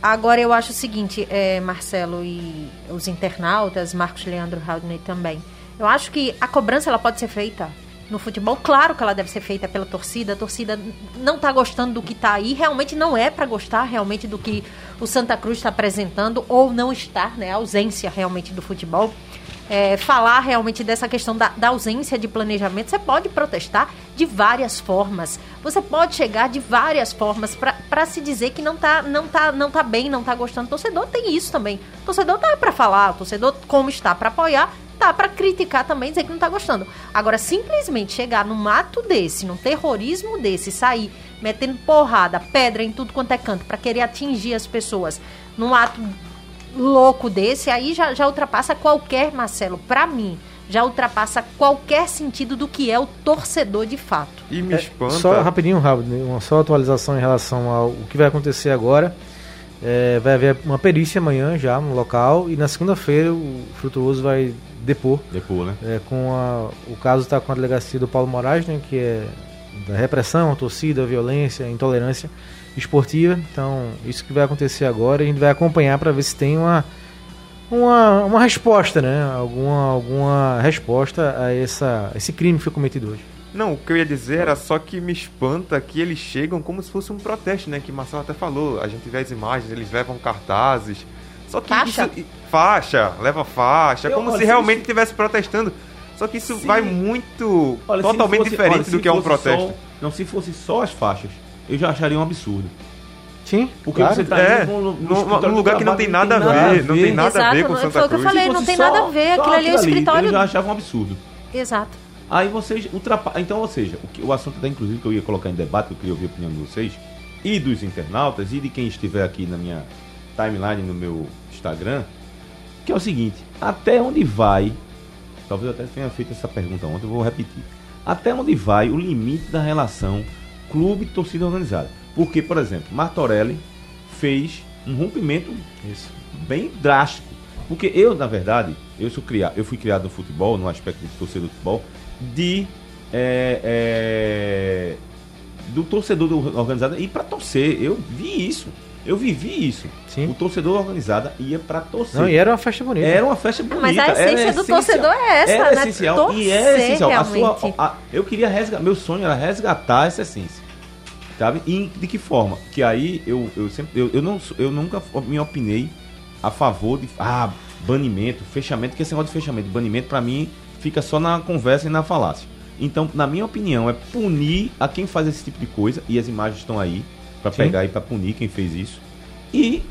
Speaker 3: Agora eu acho o seguinte, é, Marcelo e os internautas, Marcos Leandro Haldney também. Eu acho que a cobrança ela pode ser feita no futebol, claro que ela deve ser feita pela torcida. A torcida não tá gostando do que tá aí, realmente não é para gostar realmente do que o Santa Cruz está apresentando ou não estar, né? A ausência realmente do futebol. É, falar realmente dessa questão da, da ausência de planejamento, você pode protestar de várias formas. Você pode chegar de várias formas para se dizer que não tá, não, tá, não tá bem, não tá gostando. O torcedor tem isso também. O torcedor tá para falar, o torcedor, como está para apoiar, tá para criticar também, dizer que não tá gostando. Agora, simplesmente chegar num ato desse, num terrorismo desse, sair metendo porrada, pedra em tudo quanto é canto, para querer atingir as pessoas, num ato louco desse, aí já, já ultrapassa qualquer, Marcelo, pra mim, já ultrapassa qualquer sentido do que é o torcedor de fato.
Speaker 5: E me espanta.
Speaker 4: Só rapidinho, rápido, né? uma só atualização em relação ao o que vai acontecer agora. É, vai haver uma perícia amanhã já no local e na segunda-feira o Frutuoso vai depor.
Speaker 2: Depois, né?
Speaker 4: É, com a, o caso está com a delegacia do Paulo Moraes, né, que é da repressão, a torcida, a violência, a intolerância esportiva. Então, isso que vai acontecer agora, a gente vai acompanhar para ver se tem uma, uma, uma resposta, né? Alguma, alguma resposta a essa, esse crime que foi cometido hoje.
Speaker 5: Não, o que eu ia dizer era só que me espanta que eles chegam como se fosse um protesto, né? Que Marcelo até falou. A gente vê as imagens, eles levam cartazes, Só que
Speaker 3: Faixa?
Speaker 5: isso. Faixa, leva faixa,
Speaker 2: Eu-
Speaker 5: como
Speaker 2: olha,
Speaker 5: se
Speaker 2: se
Speaker 5: realmente estivesse protestando. Só que isso
Speaker 2: Se-
Speaker 5: vai muito.
Speaker 2: Olha, se
Speaker 5: totalmente
Speaker 2: fosse-
Speaker 5: diferente
Speaker 2: olha,
Speaker 5: do
Speaker 2: se
Speaker 5: que é um protesto.
Speaker 2: só- não, se fosse só as faixas, eu já acharia um absurdo.
Speaker 4: Sim,
Speaker 2: Porque
Speaker 4: claro.
Speaker 2: você tá
Speaker 5: É,
Speaker 2: num-
Speaker 5: lugar que não tem nada a ver, não tem nada a ver com Santa
Speaker 3: foi o que eu
Speaker 5: Cruz.
Speaker 3: falei,
Speaker 2: Se
Speaker 3: não tem nada a ver, aquilo ali é o escritório.
Speaker 2: Eu já achava um absurdo.
Speaker 3: Exato.
Speaker 2: Aí vocês ultrapassam. Então, ou seja, o, que, o assunto da inclusive que eu ia colocar em debate, que eu queria ouvir a opinião de vocês, e dos internautas, e de quem estiver aqui na minha timeline, no meu Instagram, que é o seguinte: até onde vai. Talvez eu até tenha feito essa pergunta ontem, eu vou repetir. Até onde vai o limite da relação clube-torcida organizada? Porque, por exemplo, Martorelli fez um rompimento bem drástico. Porque eu, na verdade, eu, sou criado, eu fui criado no futebol, no aspecto de torcedor do futebol, de. é, é, do torcedor do- organizado ir pra torcer. Eu vi isso. Eu vivi isso.
Speaker 4: Sim.
Speaker 2: O torcedor organizado ia pra torcer.
Speaker 4: Não, e era uma festa bonita.
Speaker 2: Era uma festa bonita.
Speaker 3: Mas a
Speaker 2: era
Speaker 3: essência do
Speaker 2: essencial.
Speaker 3: torcedor é essa,
Speaker 2: era
Speaker 3: né?
Speaker 2: essencial. e é essencial. A sua, a- eu queria resgatar. Meu sonho era resgatar essa essência. Sabe? E de que forma? Que aí eu, eu sempre. Eu, eu, não, eu nunca me opinei a favor de. Ah, banimento, fechamento, que esse negócio de fechamento, banimento, pra mim, fica só na conversa e na falácia. Então, na minha opinião, é punir a quem faz esse tipo de coisa, e as imagens estão aí, pra
Speaker 4: Sim.
Speaker 2: pegar e pra punir quem fez isso. E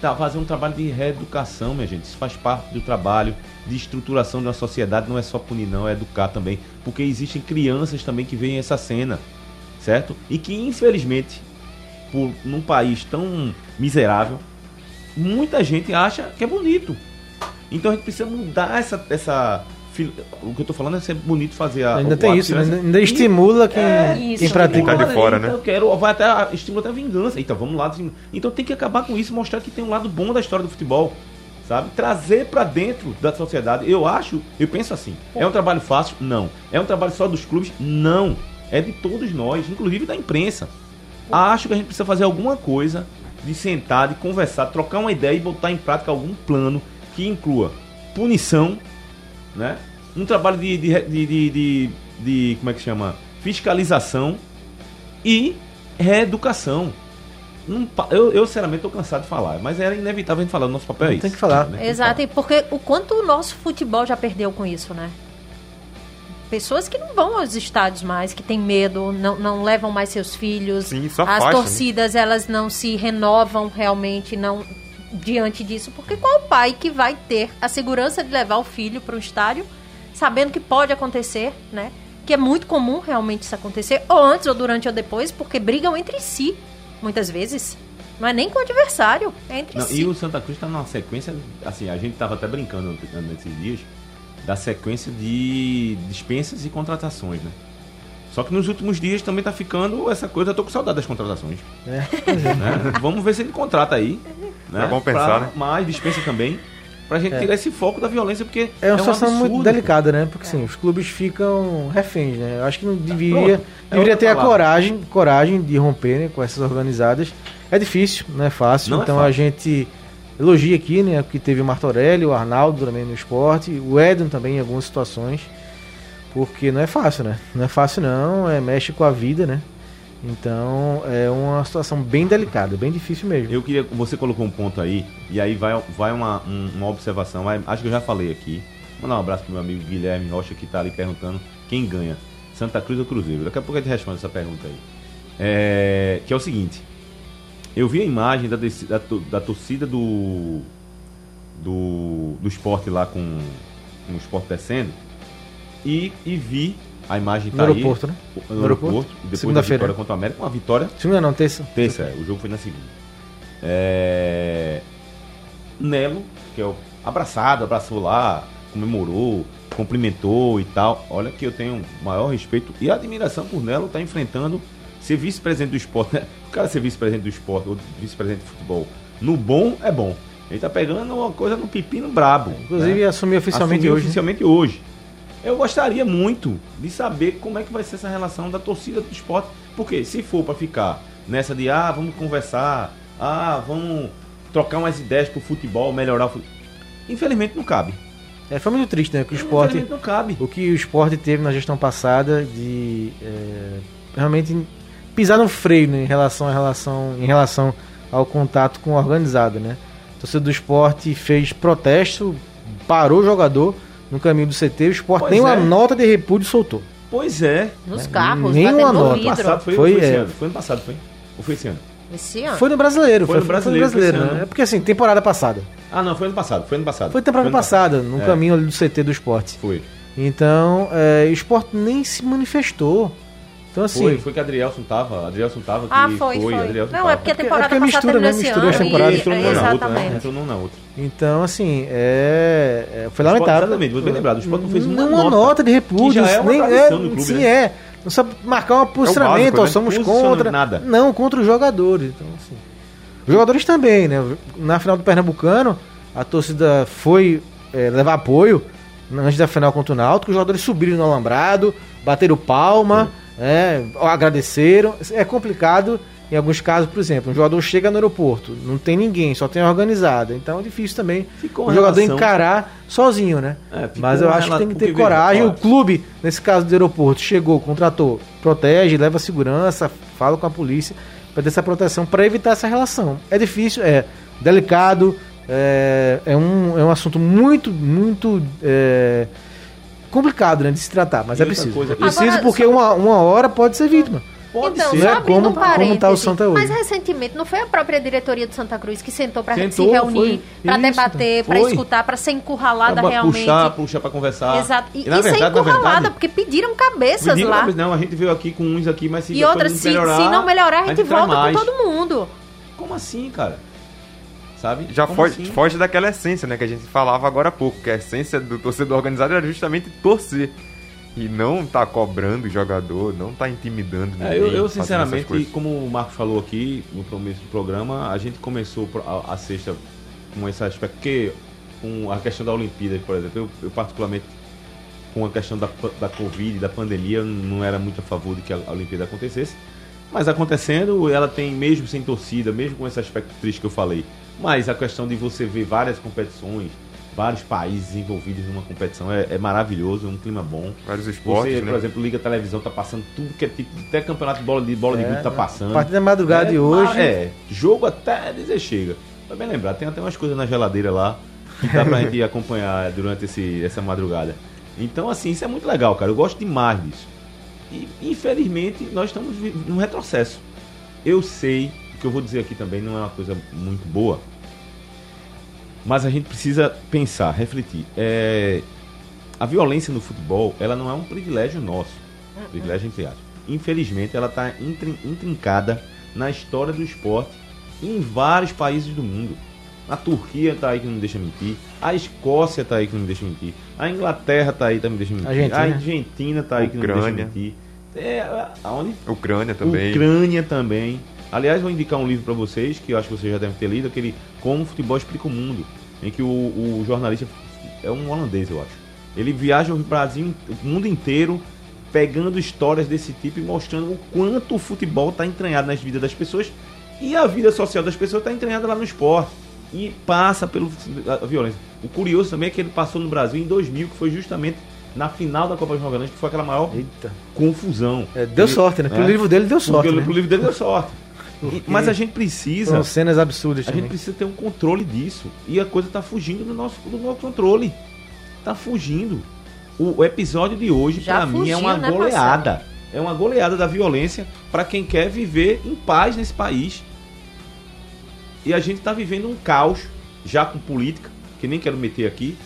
Speaker 2: tá, fazer um trabalho de reeducação, minha gente. Isso faz parte do trabalho de estruturação de uma sociedade. Não é só punir, não, é educar também. Porque existem crianças também que veem essa cena, certo? E que, infelizmente, por num país tão miserável, muita gente acha que é bonito. Então a gente precisa mudar essa. essa o que eu tô falando é ser bonito fazer a.
Speaker 4: Ainda tem isso, né? ainda estimula quem,
Speaker 2: É,
Speaker 4: quem
Speaker 3: isso.
Speaker 4: pratica.
Speaker 5: Tá de fora,
Speaker 2: então
Speaker 5: né?
Speaker 2: Eu quero, vai até estimula até a vingança. Então vamos lá. Então tem que acabar com isso, mostrar que tem um lado bom da história do futebol, sabe? Trazer pra dentro da sociedade. Eu acho, eu penso assim. É um trabalho fácil? Não. É um trabalho só dos clubes? Não. É de todos nós, inclusive da imprensa. Acho que a gente precisa fazer alguma coisa de sentar, de conversar, trocar uma ideia e botar em prática algum plano que inclua punição, né? Um trabalho de, de, de, de, de- de- como é que chama? Fiscalização e reeducação. Não eu, eu, sinceramente, estou cansado de falar, mas era inevitável a gente falar. O nosso papel é
Speaker 4: Tem
Speaker 2: isso.
Speaker 4: que falar.
Speaker 2: né? Tem que
Speaker 3: Exato,
Speaker 2: falar.
Speaker 3: e porque o quanto o nosso futebol já perdeu com isso, né? Pessoas que não vão aos estádios mais, que têm medo, não, não levam mais seus filhos.
Speaker 5: Sim, só
Speaker 3: As
Speaker 5: faixa, né?
Speaker 3: torcidas, elas não se renovam realmente, não diante disso. Porque qual pai que vai ter a segurança de levar o filho para um estádio, sabendo que pode acontecer, né? Que é muito comum realmente isso acontecer, ou antes, ou durante, ou depois, porque brigam entre si, muitas vezes. Não é nem com o adversário, é entre
Speaker 2: Não,
Speaker 3: si.
Speaker 2: e o Santa Cruz está numa sequência, assim, a gente estava até brincando nesses dias, da sequência de dispensas e contratações, né? Só que nos últimos dias também tá ficando essa coisa, eu tô com saudade das contratações.
Speaker 4: É.
Speaker 2: né? Vamos ver se ele contrata aí. Né?
Speaker 5: É bom pensar,
Speaker 2: Pra-
Speaker 5: né?
Speaker 2: Mais dispensa também. Pra gente tirar esse foco da violência, porque
Speaker 4: É uma
Speaker 2: um
Speaker 4: situação muito
Speaker 2: absurdo.
Speaker 4: delicada, né? Porque sim, os clubes ficam reféns, né? Eu acho que não deveria.
Speaker 2: É
Speaker 4: deveria
Speaker 2: outra
Speaker 4: ter a
Speaker 2: palavra.
Speaker 4: coragem, coragem de romper né, com essas organizadas. É difícil, não é fácil.
Speaker 2: Não é
Speaker 4: então
Speaker 2: fácil.
Speaker 4: a gente elogia aqui, né? Que teve o Martorelli, o Arnaldo também no esporte, o Edon também em algumas situações. Porque não é fácil, né? Não é fácil não, é, mexe com a vida, né? Então é uma situação bem delicada, bem difícil mesmo.
Speaker 2: Eu queria. Você colocou um ponto aí, e aí vai, vai uma, um- uma observação. Acho que eu já falei aqui. Mandar um abraço pro meu amigo Guilherme Rocha, que tá ali perguntando quem ganha, Santa Cruz ou Cruzeiro. Daqui a pouco a gente responde essa pergunta aí. É, que é o seguinte: eu vi a imagem da, da, da torcida do, do. do esporte lá com, com o esporte descendo, e, e vi a imagem
Speaker 4: No
Speaker 2: tá aí,
Speaker 4: aeroporto, né?
Speaker 2: No,
Speaker 4: No
Speaker 2: aeroporto,
Speaker 4: aeroporto.
Speaker 2: depois da
Speaker 4: Segunda-feira.
Speaker 2: vitória contra o América, uma vitória
Speaker 4: Segunda não, terça.
Speaker 2: Terça, é, o jogo foi na segunda. É... Nelo, que é o abraçado, abraçou lá, comemorou, cumprimentou e tal. Olha que eu tenho maior respeito e admiração por Nelo estar enfrentando ser vice-presidente do esporte. né? O cara ser vice-presidente do esporte ou vice-presidente de futebol, no bom é bom. Ele tá pegando uma coisa no pepino brabo.
Speaker 4: Inclusive
Speaker 2: né?
Speaker 4: assumiu oficialmente
Speaker 2: Assumiu
Speaker 4: hoje. né?
Speaker 2: oficialmente hoje. Eu gostaria muito de saber como é que vai ser essa relação da torcida do esporte. Porque se for para ficar nessa de ah, vamos conversar, ah, vamos trocar umas ideias pro futebol, melhorar o futebol. Infelizmente não cabe.
Speaker 4: É, foi muito triste, né? Que o esporte.
Speaker 2: Infelizmente não cabe.
Speaker 4: O que o esporte teve na gestão passada de é, realmente pisar no freio né, em relação à relação em relação ao contato com o organizado, né? A torcida do esporte fez protesto, parou o jogador no caminho do CT. O esporte
Speaker 2: Pois
Speaker 4: nem uma
Speaker 2: é.
Speaker 4: nota de repúdio soltou.
Speaker 2: Pois é.
Speaker 3: Nos carros,
Speaker 4: nem uma
Speaker 3: no
Speaker 4: nota.
Speaker 3: vidro.
Speaker 2: Passado foi,
Speaker 4: Foi,
Speaker 2: foi, esse
Speaker 4: é.
Speaker 2: ano. Foi ano passado, foi? Ou foi esse ano?
Speaker 3: Esse ano.
Speaker 4: Foi no brasileiro,
Speaker 2: Foi
Speaker 4: foi,
Speaker 2: no
Speaker 4: foi
Speaker 2: brasileiro,
Speaker 4: no brasileiro,
Speaker 2: foi esse
Speaker 4: né? É porque assim, temporada passada.
Speaker 2: Ah, não, foi ano passado. Foi ano passado.
Speaker 4: Foi temporada
Speaker 2: ano
Speaker 4: passada, no
Speaker 2: É.
Speaker 4: caminho ali do CT do esporte.
Speaker 2: Foi.
Speaker 4: Então, é, o esporte nem se manifestou. Então, assim.
Speaker 2: Foi, foi que a Adrielson tava. A Adrielson tava que
Speaker 3: Ah, foi, foi.
Speaker 2: Adrielson
Speaker 3: Não,
Speaker 2: tava.
Speaker 3: é porque a temporada
Speaker 4: é porque
Speaker 3: passada
Speaker 4: mistura,
Speaker 3: terminou
Speaker 4: né?
Speaker 3: esse
Speaker 4: Misturou as
Speaker 3: ano.
Speaker 4: temporadas.
Speaker 3: e-
Speaker 2: Entrou numa na outra, né? Entrou numa na outra.
Speaker 4: Então, assim, é, é- foi lamentável.
Speaker 2: exatamente, muito bem lembrado. O Sport não fez uma
Speaker 4: Não
Speaker 2: nota.
Speaker 4: nota de repúdio.
Speaker 2: Que já é uma
Speaker 4: nem,
Speaker 2: no clube,
Speaker 4: Sim,
Speaker 2: né?
Speaker 4: é. Não sabe marcar um posicionamento,
Speaker 5: básico,
Speaker 4: ó,
Speaker 5: né?
Speaker 4: somos contra.
Speaker 2: nada.
Speaker 4: Não, contra os jogadores. Então, assim. Os jogadores também, né? Na final do Pernambucano, a torcida foi é, levar apoio antes da final contra o Náutico. Os jogadores subiram no alambrado, bateram palma, é, agradeceram. É complicado em alguns casos, por exemplo, um jogador chega no aeroporto, não tem ninguém, só tem a organizada. Então é difícil também
Speaker 2: Ficou
Speaker 4: o jogador
Speaker 2: relação-
Speaker 4: encarar sozinho, né?
Speaker 2: É,
Speaker 4: Mas eu acho que
Speaker 2: rela-
Speaker 4: tem que ter coragem. O clube, nesse caso do aeroporto, chegou, contratou, protege, leva segurança, fala com a polícia para ter essa proteção para evitar essa relação. É difícil, é delicado, é, é, um, é um assunto muito, muito é, complicado né, de se tratar, mas
Speaker 2: E
Speaker 4: é preciso.
Speaker 2: coisa-
Speaker 4: é preciso
Speaker 3: Agora,
Speaker 4: porque
Speaker 3: só-
Speaker 4: uma, uma hora pode ser vítima.
Speaker 2: Pode
Speaker 3: então,
Speaker 2: ser.
Speaker 4: né? Como-
Speaker 3: um
Speaker 4: como tá o Santa hoje.
Speaker 3: mas recentemente não foi a própria diretoria do Santa Cruz que sentou para se reunir, para debater, para escutar, para ser encurralada
Speaker 2: Pra
Speaker 3: realmente.
Speaker 2: Puxar, puxar pra conversar.
Speaker 3: Exato. E,
Speaker 2: na
Speaker 3: e ser
Speaker 2: verdade, na
Speaker 3: encurralada,
Speaker 2: verdade,
Speaker 3: porque pediram cabeças
Speaker 2: Pediram
Speaker 3: lá.
Speaker 2: Não, a gente veio aqui com uns aqui, mas se
Speaker 3: E outra, se,
Speaker 2: melhorar,
Speaker 3: se não melhorar, a gente,
Speaker 2: traz
Speaker 3: volta
Speaker 2: mais.
Speaker 3: com todo mundo.
Speaker 2: Como assim, cara? Sabe?
Speaker 5: Já foge,
Speaker 2: assim?
Speaker 5: foge daquela essência, né, que a gente falava agora há pouco, que a essência do torcedor organizado era justamente torcer. E não tá cobrando o jogador, não tá intimidando ninguém.
Speaker 2: É, eu, eu, sinceramente, como o Marcos falou aqui no começo do programa, a gente começou a, a sexta com esse aspecto, porque com a questão da Olimpíada, por exemplo, eu, eu particularmente com a questão da, da Covid, da pandemia, não era muito a favor de que a Olimpíada acontecesse. Mas acontecendo, ela tem, mesmo sem torcida, mesmo com esse aspecto triste que eu falei, mas a questão de você ver várias competições, vários países envolvidos numa competição é, é maravilhoso, é um clima bom.
Speaker 5: Vários esportes,
Speaker 2: Você,
Speaker 5: né?
Speaker 2: por exemplo, Liga Televisão tá passando tudo que é tipo, até campeonato de bola de bola de
Speaker 4: É,
Speaker 2: gude tá
Speaker 4: né?
Speaker 2: passando.
Speaker 4: A partir da madrugada
Speaker 2: É,
Speaker 4: de hoje.
Speaker 2: É, jogo até dizer chega. Tá bem lembrado, tem até umas coisas na geladeira lá que dá pra gente acompanhar durante esse, essa madrugada. Então, assim, isso é muito legal, cara. Eu gosto demais disso. E, infelizmente, nós estamos num retrocesso. Eu sei, que eu vou dizer aqui também não é uma coisa muito boa, mas a gente precisa pensar, refletir. É, a violência no futebol, ela não é um privilégio nosso. Privilégio entre aspas. Infelizmente, ela está intrincada na história do esporte em vários países do mundo. A Turquia tá aí que não me deixa mentir. A Escócia tá aí que não me deixa mentir. A Inglaterra tá aí que não me deixa mentir.
Speaker 4: Argentina.
Speaker 2: A Argentina tá aí que não me deixa mentir. É, aonde?
Speaker 5: Ucrânia também.
Speaker 2: Ucrânia também. Aliás, vou indicar um livro para vocês, que eu acho que vocês já devem ter lido, aquele Como o Futebol Explica o Mundo, em que o, o jornalista é um holandês, eu acho. Ele viaja o Brasil, o mundo inteiro, pegando histórias desse tipo e mostrando o quanto o futebol está entranhado nas vidas das pessoas e a vida social das pessoas está entranhada lá no esporte. E passa pela violência. O curioso também é que ele passou no Brasil em 2000, que foi justamente na final da Copa dos Nove que foi aquela maior
Speaker 4: Eita.
Speaker 2: confusão.
Speaker 4: É, deu
Speaker 2: Ele-
Speaker 4: sorte, né? Pelo
Speaker 2: é.
Speaker 4: livro dele deu sorte.
Speaker 2: Porque
Speaker 4: né?
Speaker 2: o livro dele deu sorte. Mas a gente precisa.
Speaker 4: São cenas absurdas
Speaker 2: A
Speaker 4: também.
Speaker 2: gente precisa ter um controle disso. E a coisa tá fugindo do nosso, do nosso controle. Tá fugindo. O, o episódio de hoje, pra mim, é uma
Speaker 3: né,
Speaker 2: goleada. É uma goleada da violência para quem quer viver em paz nesse país. E a gente tá vivendo um caos, já com política, que nem quero meter aqui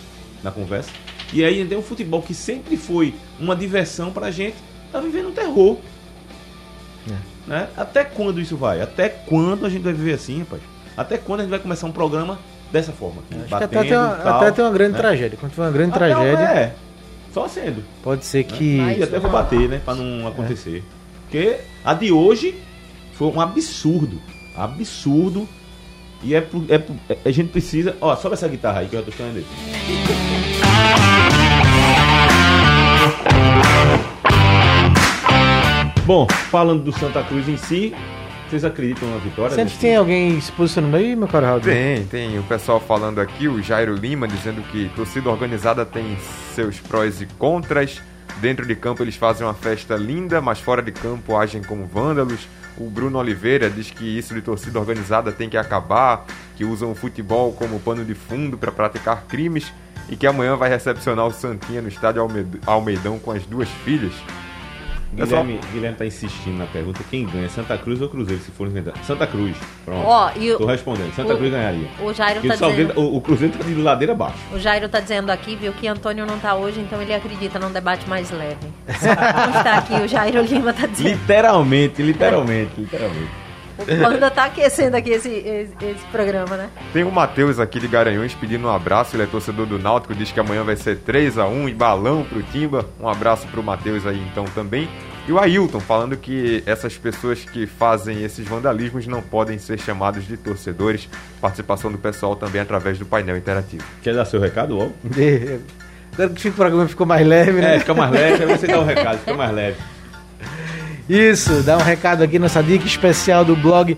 Speaker 2: na conversa. E aí tem um futebol que sempre foi uma diversão pra gente, tá vivendo um terror. Né? Até quando isso vai? Até quando a gente vai viver assim, rapaz? Até quando a gente vai começar um programa dessa forma?
Speaker 4: que até tem, uma,
Speaker 2: tal,
Speaker 4: até tem uma grande
Speaker 2: né?
Speaker 4: tragédia. Quando tiver uma grande
Speaker 2: Até
Speaker 4: tragédia,
Speaker 2: É, só sendo.
Speaker 4: pode ser que.
Speaker 2: E até vou bater, né? Pra não acontecer. Porque a de hoje foi um absurdo. Absurdo. E é, é, é- a gente precisa. Ó, sobe essa guitarra aí que eu tô ficando dele. Bom, falando do Santa Cruz em si, vocês acreditam na vitória?
Speaker 4: Sempre tem alguém se posicionando aí, meu caro Raul?
Speaker 5: Tem, tem o pessoal falando aqui, o Jairo Lima dizendo que torcida organizada tem seus prós e contras. Dentro de campo eles fazem uma festa linda, mas fora de campo agem como vândalos. O Bruno Oliveira diz que isso de torcida organizada tem que acabar. que usam o futebol como pano de fundo para praticar crimes e que amanhã vai recepcionar o Santinha no estádio Almeidão com as duas filhas.
Speaker 2: Guilherme, Guilherme tá insistindo na pergunta: quem ganha, Santa Cruz ou Cruzeiro, se for inventar? Santa Cruz. Pronto.
Speaker 3: Ó, e o-
Speaker 2: Tô respondendo. Santa
Speaker 3: o-
Speaker 2: Cruz ganharia.
Speaker 3: O Jairo
Speaker 2: Porque
Speaker 3: tá dizendo.
Speaker 2: o, o Cruzeiro tá de ladeira abaixo.
Speaker 3: O Jairo tá dizendo aqui, viu, que Antônio não tá hoje, então ele acredita num debate mais leve. Só constar aqui, o Jairo Lima tá dizendo.
Speaker 2: Literalmente, literalmente, literalmente.
Speaker 3: O Panda tá aquecendo aqui esse, esse, esse programa, né?
Speaker 5: Tem o Matheus aqui de Garanhuns pedindo um abraço, ele é torcedor do Náutico, diz que amanhã vai ser 3 a 1 e balão pro Timba. Um abraço pro Matheus aí então também. E o Ailton falando que essas pessoas que fazem esses vandalismos não podem ser chamados de torcedores. Participação do pessoal também através do painel interativo.
Speaker 2: Quer dar seu recado, logo?
Speaker 4: Agora que o programa ficou mais leve, né?
Speaker 2: É, fica mais leve, aí você dá o recado, fica mais leve.
Speaker 4: Isso, dá um recado aqui nessa dica especial do blog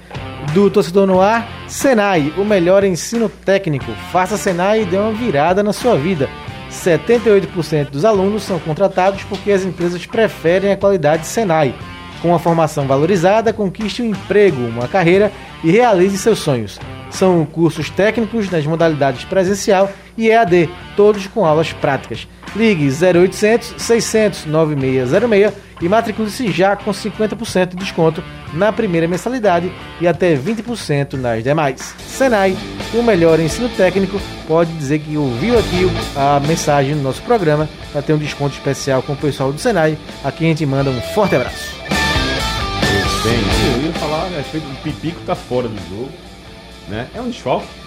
Speaker 4: do Torcedor no Ar. Senai, o melhor ensino técnico. Faça Senai e dê uma virada na sua vida. 78% dos alunos são contratados porque as empresas preferem a qualidade Senai. Com uma formação valorizada, conquiste um emprego, uma carreira e realize seus sonhos. São cursos técnicos nas modalidades presencial e EAD, todos com aulas práticas. Ligue 0800 600 9606 e matricule-se já com 50% de desconto na primeira mensalidade e até 20% nas demais. Senai, o melhor ensino técnico, pode dizer que ouviu aqui a mensagem no nosso programa para ter um desconto especial com o pessoal do Senai. Aqui a gente manda um forte abraço.
Speaker 2: Bem, eu ia falar a respeito do Pipico tá fora do jogo, né? É um desfalque.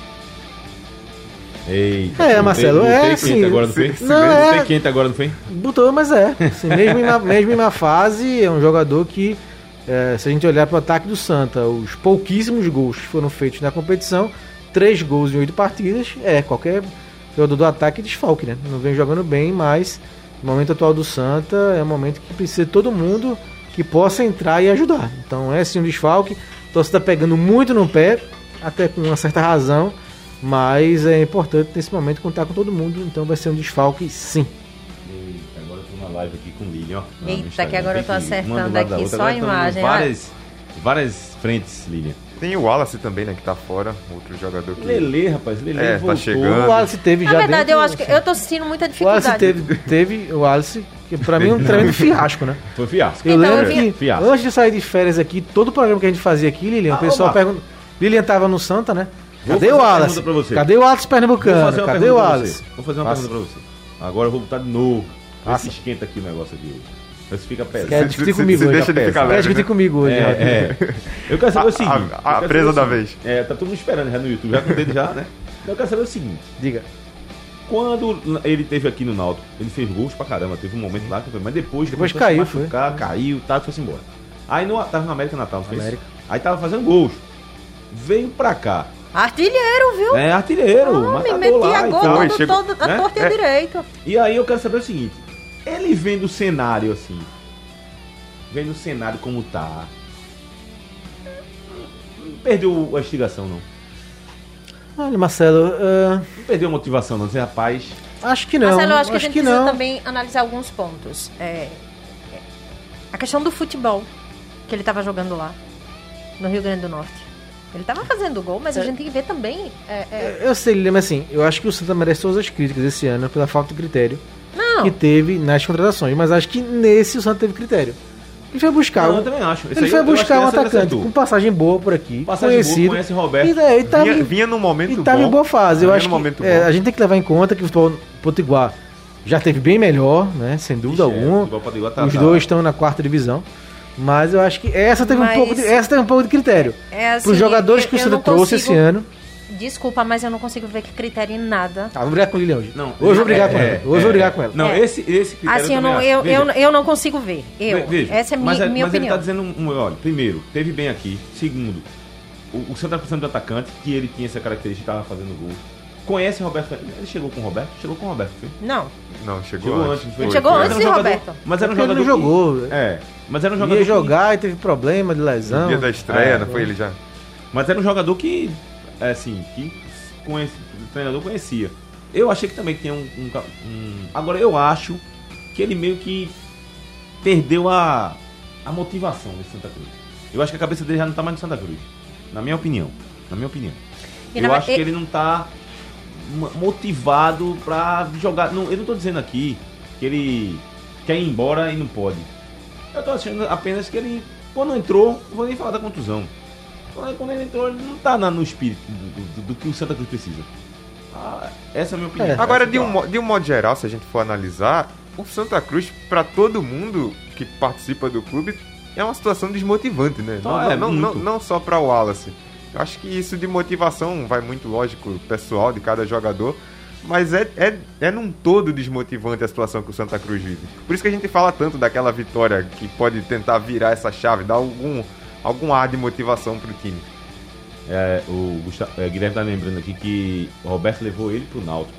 Speaker 2: Eita,
Speaker 4: É, Marcelo,
Speaker 2: tem,
Speaker 4: é
Speaker 2: tem
Speaker 4: assim,
Speaker 2: agora,
Speaker 4: se- Não, é-
Speaker 2: tem quente agora, não foi?
Speaker 4: Botou, mas é. Assim, mesmo, em uma, mesmo em uma fase, é um jogador que, é, se a gente olhar para o ataque do Santa, os pouquíssimos gols que foram feitos na competição, três gols em oito partidas, é, qualquer jogador do ataque desfalque, né? Não vem jogando bem, mas no momento atual do Santa é um momento que precisa de todo mundo que possa entrar e ajudar. Então é sim um desfalque. O torcedor tá pegando muito no pé, até com uma certa razão, mas é importante nesse momento contar com todo mundo, então vai ser um desfalque sim.
Speaker 2: Eita, agora eu tô na live aqui com o Lilian, ó.
Speaker 3: Eita,
Speaker 2: Instagram.
Speaker 3: que agora eu tô acertando aqui,
Speaker 2: outra.
Speaker 3: só a imagem,
Speaker 2: Várias, várias frentes, Lilian.
Speaker 5: Tem o Wallace também, né, que tá fora, outro jogador que...
Speaker 2: Lele, rapaz, Lele
Speaker 5: É, tá
Speaker 2: voltou.
Speaker 5: chegando.
Speaker 4: O Wallace teve
Speaker 3: Na
Speaker 4: já
Speaker 3: verdade,
Speaker 4: dentro-
Speaker 3: eu acho que eu tô sentindo muita
Speaker 4: O Wallace
Speaker 3: dificuldade.
Speaker 4: teve, teve o Wallace, que pra mim é um tremendo fiasco, né?
Speaker 2: Foi fiasco.
Speaker 4: Eu
Speaker 3: Então,
Speaker 4: lembro
Speaker 3: eu vi-
Speaker 4: que
Speaker 2: Fiasco.
Speaker 4: antes de sair de férias aqui, todo o programa que a gente fazia aqui, Lilian,
Speaker 2: Ah,
Speaker 4: o pessoal pergunta. Lilian tava no Santa, né? Cadê o Wallace?
Speaker 2: você.
Speaker 4: Cadê o Wallace
Speaker 2: Vou
Speaker 4: Pernambucano?
Speaker 2: fazer uma
Speaker 4: Cadê
Speaker 2: pergunta
Speaker 4: o
Speaker 2: pra
Speaker 4: Wallace?
Speaker 2: você. Vou fazer uma
Speaker 4: Faça.
Speaker 2: pergunta pra você. Agora eu vou botar de novo. Vê
Speaker 4: Faça.
Speaker 2: se esquenta aqui o negócio aqui hoje. Se fica pesado.
Speaker 4: Quer discutir comigo hoje?
Speaker 5: deixa ele
Speaker 4: Quer discutir
Speaker 5: né?
Speaker 4: comigo hoje?
Speaker 2: É, é. Eu quero saber o seguinte.
Speaker 5: a- presa da
Speaker 2: seguinte. É, tá todo mundo esperando já no YouTube, já com o dedo já, né? Eu quero saber o seguinte.
Speaker 4: Diga.
Speaker 2: Quando ele teve aqui no Náutico, ele fez gols pra caramba. Teve um momento lá, que foi- mas depois...
Speaker 4: Depois caiu, foi.
Speaker 2: machucar, Caiu, tá, foi-se embora. Aí no, tava no América Natal, não fez?
Speaker 4: América.
Speaker 2: Aí tava fazendo gols. Veio pra cá.
Speaker 3: Artilheiro, viu?
Speaker 2: É artilheiro,
Speaker 3: Ah, me metia
Speaker 2: lá e
Speaker 3: gol todo,
Speaker 5: chegou-
Speaker 3: todo, a
Speaker 2: né?
Speaker 3: torta e
Speaker 2: É.
Speaker 3: a direito.
Speaker 2: E aí eu quero saber o seguinte: ele vendo o cenário assim, vendo o cenário como tá, não perdeu a instigação, não.
Speaker 4: Olha, Marcelo, ah,
Speaker 2: Não perdeu a motivação, não. Dizer, rapaz,
Speaker 4: acho que não.
Speaker 3: Marcelo, eu acho que a gente precisa
Speaker 4: não.
Speaker 3: também analisar alguns pontos. É, é, a questão do futebol que ele estava jogando lá, no Rio Grande do Norte. Ele estava fazendo gol, mas a gente tem que ver também. é, é,
Speaker 4: Eu sei, Lilian, mas assim, eu acho que o Santa merece todas as críticas esse ano pela falta de critério
Speaker 3: não,
Speaker 4: que teve nas contratações, mas acho que nesse o Santa teve critério. Ele foi buscar,
Speaker 2: Não,
Speaker 4: um-
Speaker 2: eu também acho.
Speaker 4: Ele foi buscar um
Speaker 2: ele
Speaker 4: atacante com passagem boa por aqui,
Speaker 2: Passagem boa,
Speaker 4: conhecido.
Speaker 2: conhece Roberto.
Speaker 4: E, é, ele tava,
Speaker 5: Vinha, vinha num momento
Speaker 4: e tava
Speaker 5: bom.
Speaker 4: em boa fase. Eu acho que
Speaker 5: momento
Speaker 4: é, a gente tem que levar em conta que o futebol potiguar já teve bem melhor, né? Sem dúvida
Speaker 2: Ixi, é, o
Speaker 4: alguma.
Speaker 2: tá-
Speaker 4: Os
Speaker 2: tá-
Speaker 4: dois estão na quarta divisão. Mas eu acho que essa teve,
Speaker 3: Mas-
Speaker 4: um, pouco de, essa teve um pouco de critério.
Speaker 3: é assim,
Speaker 4: Para os jogadores
Speaker 3: eu-
Speaker 4: que
Speaker 3: não
Speaker 4: trouxe
Speaker 3: consigo-
Speaker 4: esse ano.
Speaker 3: Desculpa, mas eu não consigo ver que critério em nada.
Speaker 4: Tá, vou brigar com o Lilian hoje.
Speaker 2: Não,
Speaker 4: hoje eu vou brigar
Speaker 2: é,
Speaker 4: com ela.
Speaker 2: é,
Speaker 4: Hoje eu vou
Speaker 2: é.
Speaker 4: brigar com ela.
Speaker 2: Não,
Speaker 3: É.
Speaker 2: esse, esse critério
Speaker 3: Assim, eu não, eu, eu, eu não consigo ver. Eu,
Speaker 2: ve- veja,
Speaker 3: essa é a minha,
Speaker 2: mas,
Speaker 3: minha
Speaker 2: mas ele
Speaker 3: opinião.
Speaker 2: tá dizendo, um, olha, primeiro, teve bem aqui. Segundo, o, o Santa tá precisando de atacante, que ele tinha essa característica, estava fazendo gol. Conhece o Roberto Fernandes? Ele chegou com o Roberto? Chegou com o Roberto, foi?
Speaker 3: Não,
Speaker 5: Não, chegou,
Speaker 2: Chegou
Speaker 5: antes.
Speaker 2: antes, não foi?
Speaker 3: Ele chegou
Speaker 2: Mas
Speaker 3: antes
Speaker 2: era um
Speaker 3: de
Speaker 2: jogador-
Speaker 3: Roberto.
Speaker 2: Mas era um
Speaker 4: Porque ele
Speaker 2: jogador.
Speaker 4: não
Speaker 2: que-
Speaker 4: jogou.
Speaker 2: É, mas era um jogador.
Speaker 4: Ia
Speaker 2: que-
Speaker 4: jogar e teve problema de lesão.
Speaker 5: Dia da estreia,
Speaker 2: É,
Speaker 5: não foi ele já?
Speaker 2: Mas era um jogador que, é, assim, que conhece, o treinador conhecia. Eu achei que também tinha um, um um- Agora, eu acho que ele meio que perdeu a, a motivação nesse Santa Cruz. Eu acho que a cabeça dele já não tá mais no Santa Cruz. Na minha opinião. Na minha opinião.
Speaker 3: E
Speaker 2: eu acho que ele não tá motivado pra jogar. Não, eu não tô dizendo aqui que ele quer ir embora e não pode. Eu tô achando apenas que ele, quando entrou, não vou nem falar da contusão. Quando ele entrou, ele não tá na- no espírito do, do- do que o Santa Cruz precisa. Ah, essa é a minha opinião.
Speaker 4: É.
Speaker 5: Agora, de
Speaker 2: é
Speaker 5: um, de um modo geral, se a gente for analisar, o Santa Cruz, pra todo mundo que participa do clube, é uma situação desmotivante, né? Não,
Speaker 2: Ah, é,
Speaker 5: não, não, não só pra Wallace. Eu acho que isso de motivação vai muito, lógico, pessoal de cada jogador. Mas é, é, é num todo desmotivante a situação que o Santa Cruz vive. Por isso que a gente fala tanto daquela vitória que pode tentar virar essa chave, dar algum, algum ar de motivação pro time.
Speaker 2: É, o Gustavo, é, Guilherme tá lembrando aqui que o Roberto levou ele pro Náutico.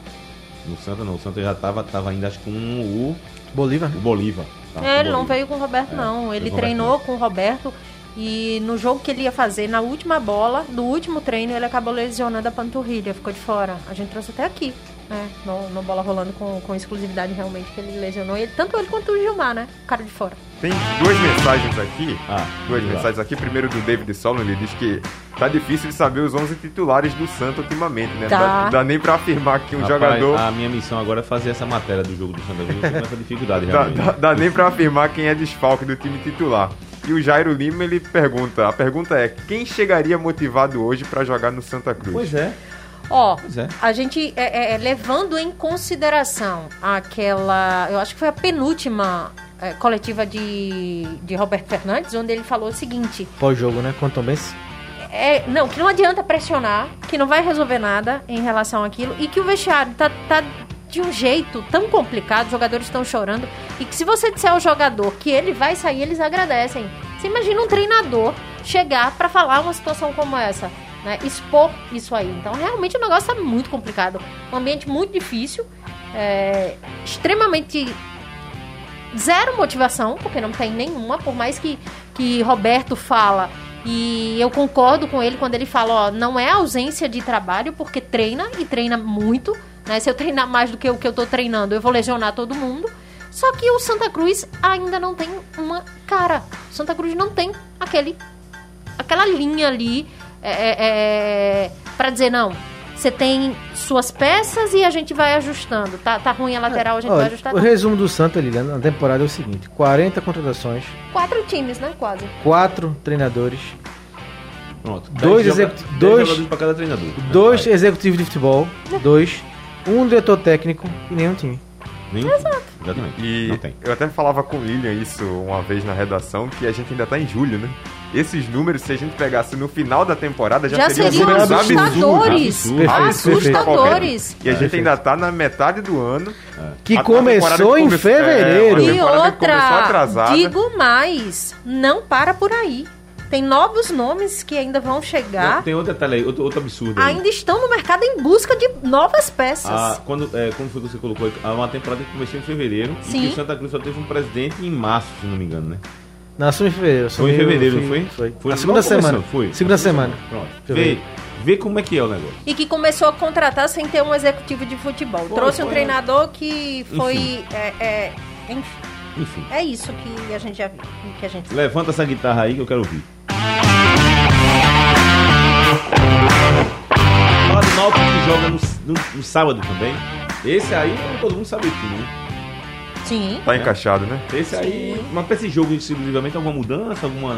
Speaker 2: No Santa não, o Santa já tava, tava ainda acho com o,
Speaker 4: Bolívar.
Speaker 2: o Bolívar. Tava com
Speaker 3: É, ele não
Speaker 2: Bolívar.
Speaker 3: veio com o Roberto,
Speaker 2: É,
Speaker 3: não. Ele
Speaker 2: veio com o
Speaker 3: treinou com o Roberto e no jogo que ele ia fazer, na última bola, no último treino, ele acabou lesionando a panturrilha, ficou de fora. A gente trouxe até aqui, né? No, no bola rolando com, com exclusividade realmente que ele lesionou ele, tanto ele quanto o Gilmar, né? O cara de fora.
Speaker 5: Tem duas mensagens aqui.
Speaker 2: Ah,
Speaker 5: duas
Speaker 2: lá.
Speaker 5: mensagens aqui. Primeiro do David Solon, ele diz que tá difícil de saber os 11 titulares do Santa ultimamente, né?
Speaker 3: Tá.
Speaker 5: Dá, dá nem pra afirmar que um
Speaker 2: Rapaz,
Speaker 5: jogador.
Speaker 2: A minha missão agora é fazer essa matéria do jogo do Cruz com essa dificuldade,
Speaker 5: Dá,
Speaker 2: realmente.
Speaker 5: dá- dá nem pra afirmar quem é desfalque do time titular. E o Jairo Lima, ele pergunta, a pergunta é, quem chegaria motivado hoje pra jogar no Santa Cruz?
Speaker 2: Pois é.
Speaker 3: Ó,
Speaker 2: Pois é.
Speaker 3: a gente é, é, é, levando em consideração aquela. Eu acho que foi a penúltima é, coletiva de, de Roberto Fernandes, onde ele falou o seguinte:
Speaker 4: Pós-jogo, né? Quanto bem.
Speaker 3: é, não, que não adianta pressionar, que não vai resolver nada em relação àquilo, e que o vestiário tá, tá de um jeito tão complicado, os jogadores estão chorando, e que se você disser ao jogador que ele vai sair, eles agradecem. Você imagina um treinador chegar pra falar uma situação como essa, né? Expor isso aí. Então, realmente o negócio tá muito complicado. Um ambiente muito difícil, é, extremamente zero motivação, porque não tem nenhuma, por mais que, que Roberto fala, e eu concordo com ele quando ele fala, ó, não é ausência de trabalho, porque treina e treina muito, né? Se eu treinar mais do que o que eu tô treinando, eu vou lesionar todo mundo. Só que o Santa Cruz ainda não tem uma cara. O Santa Cruz não tem aquele aquela linha ali é, é, é, para dizer não. Você tem suas peças e a gente vai ajustando. Tá, tá ruim a lateral, a gente vai
Speaker 4: Olha,
Speaker 3: ajustar.
Speaker 4: o resumo do Santa, Lilian, na temporada é o seguinte: 40 contratações,
Speaker 3: Quatro times, né? Quase.
Speaker 4: 4 treinadores,
Speaker 2: Pronto.
Speaker 4: Dois execu- dois- dois
Speaker 2: Vai.
Speaker 4: executivos de futebol, dois, um diretor técnico e nenhum time.
Speaker 2: Nenhum time. Exatamente.
Speaker 5: E
Speaker 2: Não tem.
Speaker 5: eu até falava com o Lilian isso uma vez na redação, que a gente ainda tá em julho, né? Esses números, se a gente pegasse no final da temporada, já,
Speaker 3: Já
Speaker 5: seriam
Speaker 3: seriam
Speaker 5: números
Speaker 3: assustadores.
Speaker 2: absurdos.
Speaker 3: Assustadores.
Speaker 5: E a gente
Speaker 4: Perfeito.
Speaker 5: ainda tá na metade do ano.
Speaker 4: Que
Speaker 5: A- a
Speaker 4: começou em
Speaker 5: come-
Speaker 4: fevereiro.
Speaker 5: É,
Speaker 3: E
Speaker 5: que
Speaker 3: outra, digo mais, não para por aí. Tem novos nomes que ainda vão chegar,
Speaker 2: Não, tem outro detalhe aí, outro, outro absurdo aí.
Speaker 3: ainda estão no mercado em busca de novas peças.
Speaker 2: Ah, quando, é, como foi que você colocou aí? Ah, Uma temporada que começou em fevereiro e
Speaker 3: Sim.
Speaker 2: que o Santa Cruz só teve um presidente em março, se não me engano, né?
Speaker 4: Nasceu em fevereiro.
Speaker 2: Foi em
Speaker 4: assumiu-
Speaker 2: fevereiro, não foi?
Speaker 4: Foi.
Speaker 2: Foi
Speaker 4: a segunda semana.
Speaker 2: Foi.
Speaker 4: Segunda semana.
Speaker 2: Pronto. Vê, vê como é que é o negócio.
Speaker 3: E que começou a contratar sem ter um executivo de futebol.
Speaker 2: Foi,
Speaker 3: Trouxe um
Speaker 2: foi.
Speaker 3: treinador que foi.
Speaker 2: Enfim.
Speaker 3: É, é, enfim,
Speaker 2: Enfim.
Speaker 3: é isso que a gente já viu. Que a gente
Speaker 2: Levanta essa guitarra aí que eu quero ouvir. Fala do Náutico que joga no, no- no sábado também. Esse aí, todo mundo sabe time, né?
Speaker 3: Sim.
Speaker 5: Tá encaixado, né?
Speaker 2: Esse aí,
Speaker 3: Sim.
Speaker 2: mas pra esse jogo exclusivamente alguma mudança, alguma.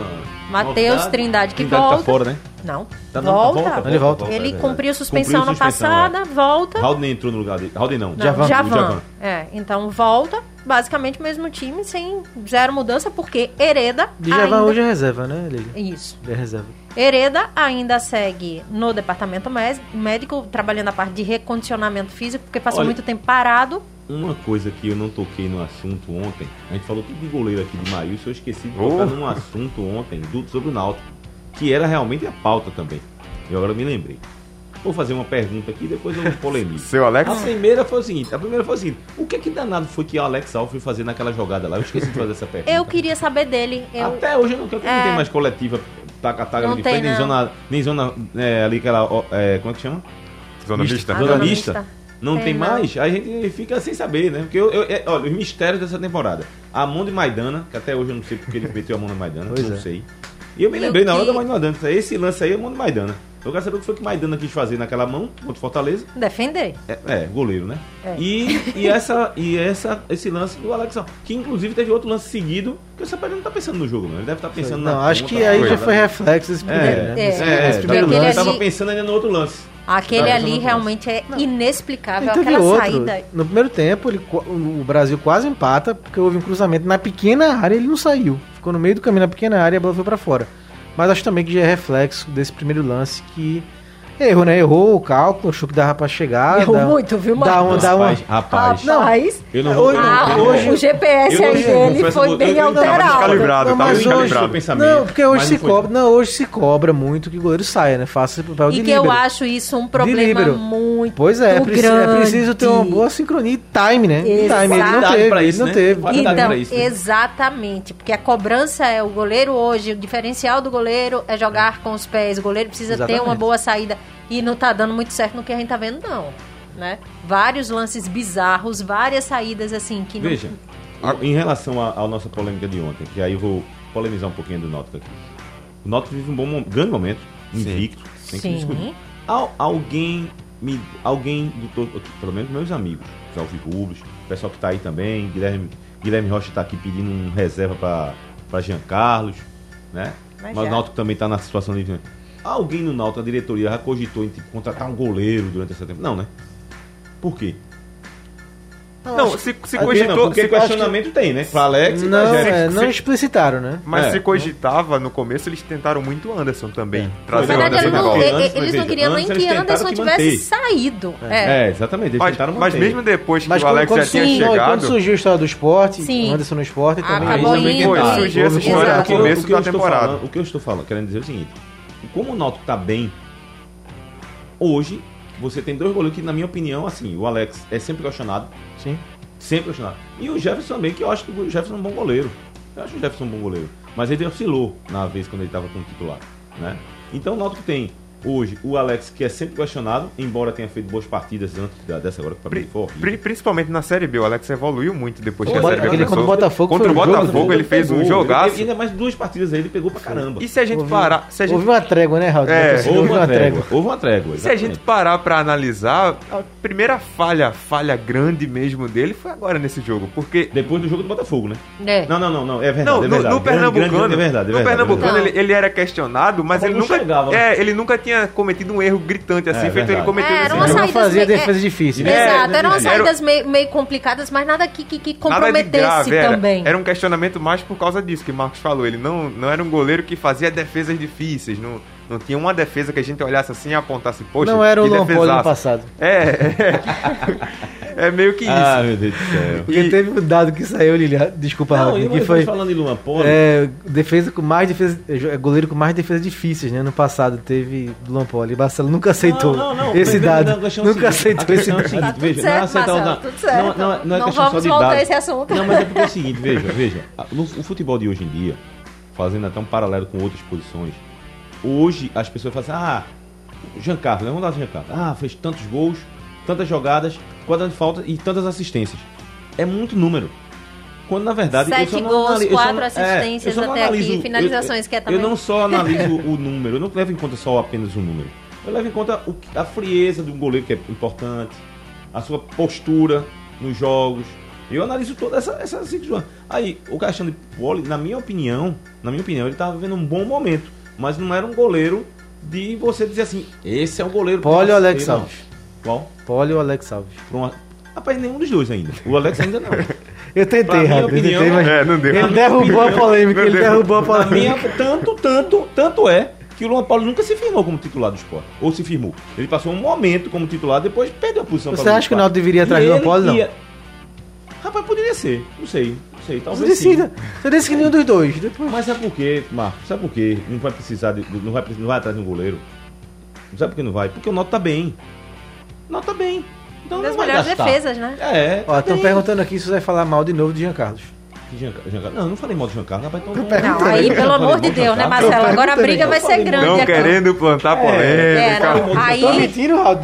Speaker 3: Matheus? Trindade que
Speaker 2: Trindade
Speaker 3: volta.
Speaker 2: tá fora, né?
Speaker 3: Não.
Speaker 2: Tá, não,
Speaker 3: volta.
Speaker 2: tá
Speaker 4: Ele volta.
Speaker 3: Ele
Speaker 2: é
Speaker 3: cumpriu suspensão
Speaker 2: Cumpriu
Speaker 3: na
Speaker 2: suspensão,
Speaker 3: passada,
Speaker 2: é.
Speaker 3: volta.
Speaker 2: Haldane entrou no lugar dele. Haldane não.
Speaker 3: Não,
Speaker 4: Javan.
Speaker 3: Javan.
Speaker 2: Javan.
Speaker 3: É, então volta, basicamente o mesmo time, sem zero mudança, porque Hereda
Speaker 4: Djavan
Speaker 3: ainda...
Speaker 4: hoje é reserva, né?
Speaker 3: Isso.
Speaker 4: Ele é reserva.
Speaker 3: Hereda ainda segue no departamento mé- médico, trabalhando a parte de recondicionamento físico, porque passou
Speaker 2: Olha-
Speaker 3: muito tempo parado.
Speaker 2: Uma coisa que eu não toquei no assunto ontem, a gente falou tudo de goleiro aqui de Maílson, eu esqueci de
Speaker 5: Oh.
Speaker 2: tocar num assunto ontem do, sobre o Náutico, que era realmente a pauta também. Eu agora me lembrei. Vou fazer uma pergunta aqui depois eu polemizo.
Speaker 5: Seu Alex?
Speaker 2: A primeira foi o seguinte, a primeira foi o seguinte, o que que danado foi que o Alex Alves foi fazer naquela jogada lá? Eu esqueci de fazer essa pergunta.
Speaker 3: Eu queria saber dele. Eu...
Speaker 2: Até hoje eu não, eu não
Speaker 3: É.
Speaker 2: tem mais coletiva taca-taca
Speaker 3: Não
Speaker 2: ali de
Speaker 3: tem,
Speaker 2: frente, nem
Speaker 3: não.
Speaker 2: zona, nem zona é, ali aquela, é, como é que chama?
Speaker 5: Zona mista.
Speaker 3: Ah,
Speaker 2: Zona mista. Não
Speaker 3: Tem,
Speaker 2: tem,
Speaker 3: não.
Speaker 2: mais, a gente fica sem saber, né? Porque eu, eu- é, olha, os mistérios dessa temporada. A mão de Maidana, que até hoje eu não sei porque ele meteu a mão de Maidana,
Speaker 4: Pois
Speaker 2: não
Speaker 4: é.
Speaker 2: sei. E eu me
Speaker 3: E
Speaker 2: lembrei na hora
Speaker 3: que-
Speaker 2: da mão de Maidana. Esse lance aí é a mão de Maidana. Eu quero saber o que foi que Maidana quis fazer naquela mão contra o Fortaleza.
Speaker 3: Defender.
Speaker 2: É, é, goleiro, né?
Speaker 3: É.
Speaker 2: E, e, essa, e essa, esse lance do Alex, que inclusive teve outro lance seguido, que o Sampaio não tá pensando no jogo, não. Ele deve estar pensando
Speaker 4: Não,
Speaker 2: na
Speaker 4: acho
Speaker 2: conta,
Speaker 4: que aí
Speaker 2: coisa,
Speaker 4: já foi
Speaker 2: né?
Speaker 4: reflexo desse primeiro,
Speaker 2: É,
Speaker 4: né?
Speaker 3: É.
Speaker 4: Esse-
Speaker 2: É,
Speaker 4: esse
Speaker 2: é,
Speaker 4: primeiro
Speaker 2: ele
Speaker 4: lance.
Speaker 2: tava
Speaker 3: ali-
Speaker 2: pensando ainda no outro lance.
Speaker 3: Aquele
Speaker 2: Tá,
Speaker 3: ali
Speaker 2: não, não.
Speaker 3: realmente é inexplicável.
Speaker 4: E teve
Speaker 3: Aquela
Speaker 4: outro.
Speaker 3: saída.
Speaker 4: No primeiro tempo, ele, o Brasil quase empata, porque houve um cruzamento na pequena área ele não saiu. Ficou no meio do caminho na pequena área e a bola foi pra fora. Mas acho também que já é reflexo desse primeiro lance que errou, né? Errou o cálculo, achou que dava pra chegar.
Speaker 3: Errou
Speaker 4: dá-
Speaker 3: muito, viu,
Speaker 4: Dá uma,
Speaker 3: Marcos?
Speaker 4: dá uma...
Speaker 2: Rapaz, rapaz.
Speaker 3: Rapaz,
Speaker 2: Eu não vou. Eu não-
Speaker 3: ah,
Speaker 4: hoje-
Speaker 3: o GPS aí dele foi
Speaker 2: eu-
Speaker 3: bem
Speaker 2: eu- eu tava
Speaker 3: alterado.
Speaker 5: descalibrado,
Speaker 4: Não,
Speaker 5: tava
Speaker 4: mas
Speaker 5: descalibrado.
Speaker 4: hoje,
Speaker 2: pensamento,
Speaker 4: não, porque hoje se cobra, não, hoje se cobra muito que o goleiro saia, né? Faça esse papel de
Speaker 3: E que eu acho isso um problema muito
Speaker 4: Pois é, é preciso, é preciso ter uma boa sincronia e time, né?
Speaker 3: Exato.
Speaker 4: Time, ele não teve,
Speaker 2: pra
Speaker 4: ele
Speaker 2: isso,
Speaker 4: não
Speaker 2: né?
Speaker 4: teve.
Speaker 3: Então,
Speaker 2: pra isso, né?
Speaker 3: exatamente, porque a cobrança é o goleiro hoje, o diferencial do goleiro é jogar com os pés. O goleiro precisa ter uma boa saída e não tá dando muito certo no que a gente tá vendo não, né? Vários lances bizarros, várias saídas assim que não
Speaker 2: Veja, em relação à nossa polêmica de ontem, que aí eu vou polemizar um pouquinho do Náutico aqui. O Náutico vive um bom grande momento, invicto, sem que
Speaker 3: Sim.
Speaker 2: discutir. Al- alguém, me, alguém, do, to- pelo menos meus amigos, os alvirrubros, o pessoal que tá aí também, Guilherme, Guilherme Rocha tá aqui pedindo um reserva para Jean Carlos, né?
Speaker 3: Mas
Speaker 2: Mas, o Náutico também tá na situação de... Alguém no Náutico, a diretoria, já cogitou em tipo, contratar um goleiro durante essa temporada? Não, né? Por quê?
Speaker 5: Não, se, se
Speaker 2: Aqui não,
Speaker 5: cogitou.
Speaker 2: porque
Speaker 5: se-
Speaker 2: questionamento tem, né? Pra Alex e pra
Speaker 4: Não, é, não explicitaram, né?
Speaker 5: Mas
Speaker 2: É.
Speaker 5: se cogitava no começo, eles tentaram muito o Anderson também.
Speaker 2: Foi.
Speaker 5: Trazer
Speaker 3: Na
Speaker 5: o
Speaker 3: verdade,
Speaker 5: Anderson
Speaker 3: eles
Speaker 5: de
Speaker 3: não,
Speaker 5: volta.
Speaker 2: Antes,
Speaker 3: e- eles
Speaker 2: veja,
Speaker 3: não queriam nem que
Speaker 2: eles
Speaker 3: Anderson
Speaker 2: que
Speaker 3: tivesse saído. É.
Speaker 2: É, exatamente. Eles
Speaker 5: Mas,
Speaker 2: tentaram
Speaker 5: mas
Speaker 2: manter.
Speaker 5: mesmo depois que
Speaker 4: Mas
Speaker 5: o Alex
Speaker 4: quando
Speaker 5: já tinha
Speaker 4: surgiu- não, e quando
Speaker 5: chegado.
Speaker 4: surgiu a história do esporte,
Speaker 3: Sim.
Speaker 4: o Anderson no esporte também.
Speaker 3: Acabou
Speaker 4: eles também.
Speaker 5: Foi,
Speaker 3: Sim.
Speaker 5: surgiu essa história no
Speaker 2: O que eu-
Speaker 5: começo
Speaker 2: que
Speaker 5: da
Speaker 2: estou
Speaker 5: temporada.
Speaker 2: falando- o que eu estou falando, querendo dizer é o seguinte: como o Náutico tá bem, hoje você tem dois goleiros que, na minha opinião, assim, o Alex é sempre questionado,
Speaker 4: Sim.
Speaker 2: sempre questionado. E o Jefferson também, que eu acho que o Jefferson é um bom goleiro. Eu acho o Jefferson um bom goleiro. Mas ele oscilou na vez quando ele estava como titular, né? Então o Náutico tem hoje o Alex, que é sempre questionado, embora tenha feito boas partidas antes da- dessa agora, que pra mim foi horrível.
Speaker 5: pri- principalmente na Série B, o Alex evoluiu muito depois que a Série B começou.
Speaker 4: contra o Botafogo
Speaker 5: Contra o
Speaker 4: um
Speaker 5: Botafogo ele fez um
Speaker 2: pegou,
Speaker 5: jogaço.
Speaker 2: E ainda mais duas partidas aí, ele pegou pra caramba.
Speaker 5: E se a gente
Speaker 4: Houve-
Speaker 5: parar, se a gente
Speaker 4: Houve uma trégua, né, Raul?
Speaker 5: É,
Speaker 2: Houve uma trégua. Houve uma trégua.
Speaker 5: Se a gente
Speaker 2: exatamente.
Speaker 5: parar pra analisar, a primeira falha, falha grande mesmo dele foi agora nesse jogo, porque
Speaker 2: Depois do jogo do Botafogo, né?
Speaker 3: É.
Speaker 2: Não, não, não, não. É verdade.
Speaker 5: não,
Speaker 2: é
Speaker 5: no,
Speaker 2: verdade.
Speaker 5: no
Speaker 2: Grande,
Speaker 5: Pernambucano,
Speaker 2: grande, é verdade, é
Speaker 5: no
Speaker 2: verdade, é
Speaker 5: Pernambucano
Speaker 2: verdade.
Speaker 5: ele, ele era questionado, mas ele nunca,
Speaker 2: chegava.
Speaker 5: é, ele nunca tinha cometido um erro gritante assim,
Speaker 2: É,
Speaker 5: feito ele
Speaker 2: verdade.
Speaker 5: cometeu
Speaker 3: É, era uma
Speaker 4: Ele
Speaker 3: saídas
Speaker 4: fazia
Speaker 3: meio-
Speaker 4: defesa difícil.
Speaker 5: É,
Speaker 3: Exato, eram
Speaker 5: era-
Speaker 3: saídas meio, meio complicadas, mas nada que, que, que comprometesse
Speaker 5: grave, era,
Speaker 3: também.
Speaker 5: era um questionamento mais por causa disso que o Marcos falou. Ele não, não era um goleiro que fazia defesas difíceis, não, não tinha uma defesa que a gente olhasse assim e apontasse, poxa,
Speaker 4: Não era o Luan Poli no passado.
Speaker 5: É, é, é meio que isso.
Speaker 2: Ah, meu Deus do céu.
Speaker 4: Porque
Speaker 5: E-
Speaker 4: teve um dado que saiu, Lilian. Desculpa,
Speaker 2: Não, e
Speaker 4: Que
Speaker 2: foi falando de Luan Poli.
Speaker 4: é, defesa com mais defesa. é, Goleiro com mais defesas difíceis, né? No passado teve Luan Poli. E Marcelo nunca aceitou
Speaker 2: Não, não, não,
Speaker 4: esse dado.
Speaker 2: é
Speaker 4: nunca
Speaker 2: seguinte,
Speaker 4: aceitou esse
Speaker 2: é o
Speaker 4: dado.
Speaker 2: seguinte,
Speaker 3: Tá
Speaker 2: veja,
Speaker 3: certo,
Speaker 2: não é aceitar o dado.
Speaker 3: tudo certo.
Speaker 2: Não, não, não é
Speaker 3: Não
Speaker 2: questão
Speaker 3: vamos
Speaker 2: só de
Speaker 3: voltar
Speaker 2: dado.
Speaker 3: a esse assunto.
Speaker 2: Não, mas é porque é o seguinte, veja, veja. o futebol de hoje em dia, fazendo até um paralelo com outras posições, hoje as pessoas falam assim, ah, Jean Carlos, né? vamos lá Jean Carlos. Ah, fez tantos gols, tantas jogadas, quantas faltas e tantas assistências. É muito número. Quando na verdade eu
Speaker 3: Sete gols,
Speaker 2: eu
Speaker 3: quatro
Speaker 2: não- é,
Speaker 3: assistências
Speaker 2: eu não
Speaker 3: até aqui,
Speaker 2: analiso-
Speaker 3: finalizações
Speaker 2: eu-
Speaker 3: que é
Speaker 2: Eu
Speaker 3: também.
Speaker 2: não só analiso o número, eu não levo em conta só apenas o número. Eu levo em conta o a frieza de um goleiro que é importante, a sua postura nos jogos. Eu analiso toda essa, essa situação. Aí, o Caixão de Poli, na minha opinião, na minha opinião, ele estava vivendo um bom momento. Mas não era um goleiro de você dizer assim, esse é o goleiro.
Speaker 4: Poli ou Alex
Speaker 2: não.
Speaker 4: Alves?
Speaker 2: Qual?
Speaker 4: Poli ou Alex Alves?
Speaker 2: Uma- Rapaz, nenhum dos dois ainda. O Alex ainda não.
Speaker 4: Eu tentei. Eu
Speaker 2: opinião,
Speaker 4: tentei, mas.
Speaker 5: É, não deu.
Speaker 4: Ele derrubou a polêmica. Ele
Speaker 5: deu.
Speaker 4: derrubou a polêmica.
Speaker 2: minha, tanto, tanto, tanto é que o Luan Paulo nunca se firmou como titular do esporte. Ou se firmou. Ele passou um momento como titular, depois perdeu a posição.
Speaker 4: Você acha que o Náutico deveria atrás do Luan Paulo? Não.
Speaker 2: ia- Rapaz, poderia ser. Não sei. Não sei.
Speaker 4: Você
Speaker 2: Talvez sim.
Speaker 4: decida. Você decide que nenhum dos dois. Depois.
Speaker 2: Mas sabe por quê, Marcos? Sabe por quê? Não vai precisar de, não vai, não vai atrás de um goleiro. Não sabe por que não vai? Porque o Noto tá bem. O Noto tá bem. Então
Speaker 3: Das melhores
Speaker 2: gastar.
Speaker 3: defesas, né?
Speaker 2: É.
Speaker 4: Ó,
Speaker 2: tá
Speaker 4: estão
Speaker 2: bem.
Speaker 4: perguntando aqui se você vai falar mal de novo de Jean Carlos.
Speaker 2: Carlos- Não, eu não falei mal do Jean Carlos. Rapaz, então
Speaker 4: Eu
Speaker 2: não-.
Speaker 3: Não, aí,
Speaker 2: Eu
Speaker 3: pelo amor de Deus, né. Marcelo? Agora a briga vai
Speaker 2: Eu
Speaker 3: ser grande
Speaker 5: Não
Speaker 3: aqui.
Speaker 5: querendo plantar polêmica.
Speaker 3: É, não. Aí,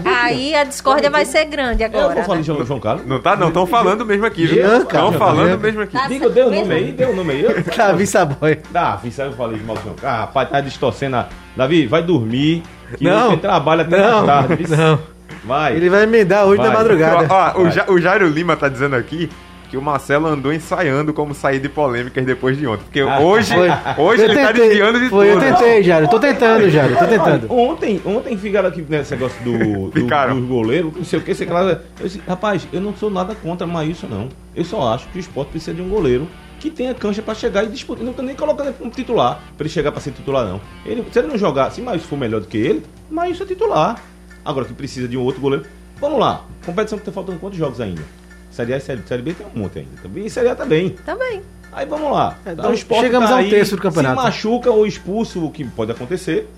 Speaker 3: aí a discórdia vai ser grande
Speaker 2: Eu
Speaker 3: agora.
Speaker 2: vou falar
Speaker 3: né?
Speaker 2: de João, Carlos.
Speaker 5: Não tá, não. Estão falando mesmo aqui, Estão falando mesmo aqui.
Speaker 3: Tá
Speaker 2: Diga, deu o nome aí, deu o nome aí.
Speaker 4: Davi Saboy.
Speaker 2: Davi, sabe eu falei de mal do João Carlos? Ah, rapaz, tá distorcendo. a- Davi, vai dormir. Que
Speaker 4: Não.
Speaker 2: você trabalha até
Speaker 4: Não,
Speaker 2: tarde.
Speaker 4: não.
Speaker 2: Vai.
Speaker 4: Ele vai emendar hoje
Speaker 2: Vai.
Speaker 4: da madrugada.
Speaker 5: Ó, ó, o, Ja- o Jairo Lima tá dizendo aqui que o Marcelo andou ensaiando como sair de polêmicas depois de ontem. Porque
Speaker 2: Ah,
Speaker 5: hoje,
Speaker 4: Foi.
Speaker 5: hoje
Speaker 4: Eu
Speaker 5: ele tá
Speaker 4: tentei.
Speaker 5: desviando de
Speaker 4: Foi,
Speaker 5: tudo.
Speaker 4: eu tentei, Jário. Tô tentando, Jário. Tô tentando.
Speaker 2: Ontem, ontem ficaram aqui nesse negócio do, do, do goleiro, não sei o que, sei lá. Eu disse, rapaz, eu não sou nada contra Maílson, não. Eu só acho que o esporte precisa de um goleiro que tenha cancha pra chegar e disputar. Não tô nem colocando ele como titular, pra ele chegar pra ser titular, não. Ele, se ele não jogar, se Maílson for melhor do que ele, Maílson é titular. Agora que precisa de um outro goleiro. Vamos lá, competição que tá faltando quantos jogos ainda? Série A e Série, série B tem um monte ainda. Também, e Série A também.
Speaker 3: Também.
Speaker 2: Aí vamos lá.
Speaker 4: É,
Speaker 2: Tá,
Speaker 4: então
Speaker 2: o
Speaker 4: chegamos
Speaker 2: tá
Speaker 4: a um terço do campeonato.
Speaker 2: Se machuca ou expulso, o que pode acontecer,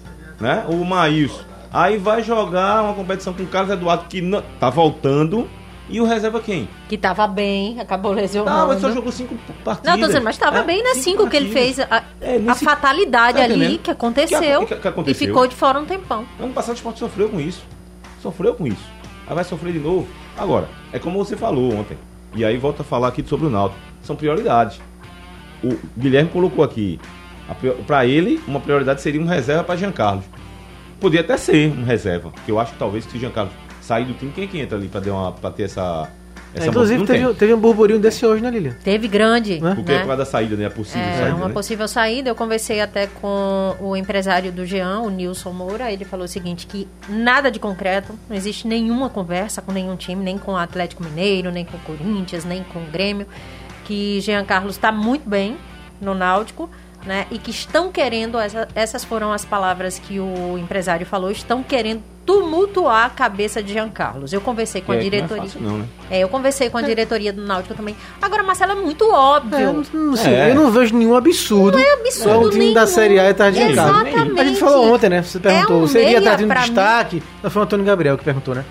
Speaker 2: né? O Maílson. Aí vai jogar uma competição com o Carlos Eduardo que não, tá voltando. E o reserva quem?
Speaker 3: Que tava bem, acabou
Speaker 2: Tá,
Speaker 3: lesionando.
Speaker 2: mas só jogou cinco partidas.
Speaker 3: Não, tô dizendo, mas tava
Speaker 2: É,
Speaker 3: bem, né? Cinco que ele
Speaker 2: partidas.
Speaker 3: fez. A,
Speaker 2: É,
Speaker 3: a fatalidade
Speaker 2: Tá
Speaker 3: ali que aconteceu,
Speaker 2: Que- que- que
Speaker 3: e
Speaker 2: aconteceu?
Speaker 3: ficou de fora um tempão.
Speaker 2: Ano passado o Sport sofreu com isso. Sofreu com isso. Aí vai sofrer de novo. Agora, é como você falou ontem. E aí volta a falar aqui sobre o Náutico. São prioridades. O Guilherme colocou aqui. Para ele, uma prioridade seria um reserva para Jean Carlos. Podia até ser um reserva. Porque eu acho que talvez se o Jean Carlos sair do time, quem é que entra ali para ter essa. Essa
Speaker 4: É, inclusive, teve, teve um burburinho desse hoje, né, Lilian?
Speaker 3: Teve grande,
Speaker 4: Né?
Speaker 2: Porque é
Speaker 3: né?
Speaker 2: por causa da saída, né? A possível
Speaker 3: É,
Speaker 2: saída.
Speaker 3: uma
Speaker 2: né?
Speaker 3: possível saída. Eu conversei até com o empresário do Jean, o Nilson Moura. Ele falou o seguinte: que nada de concreto, não existe nenhuma conversa com nenhum time, nem com o Atlético Mineiro, nem com o Corinthians, nem com o Grêmio. Que Jean Carlos está muito bem no Náutico. Né, e que estão querendo, essa- essas foram as palavras que o empresário falou, estão querendo tumultuar a cabeça de Jean Carlos. Eu conversei com a
Speaker 2: é-
Speaker 3: diretoria.
Speaker 2: Não é fácil, não, né?
Speaker 3: É, eu conversei com a diretoria do Náutico também. Agora, Marcelo, é muito óbvio.
Speaker 4: É, não, não sei,
Speaker 2: É.
Speaker 4: eu não vejo nenhum absurdo. Não é
Speaker 3: absurdo
Speaker 4: um time da
Speaker 3: nenhum.
Speaker 4: Série A tá de.
Speaker 3: Exatamente.
Speaker 4: A gente falou ontem, né? Você perguntou,
Speaker 3: É um
Speaker 4: seria
Speaker 3: meia
Speaker 4: atrás de um
Speaker 3: pra mim.
Speaker 4: destaque? Não, foi o Antônio Gabriel que perguntou, né?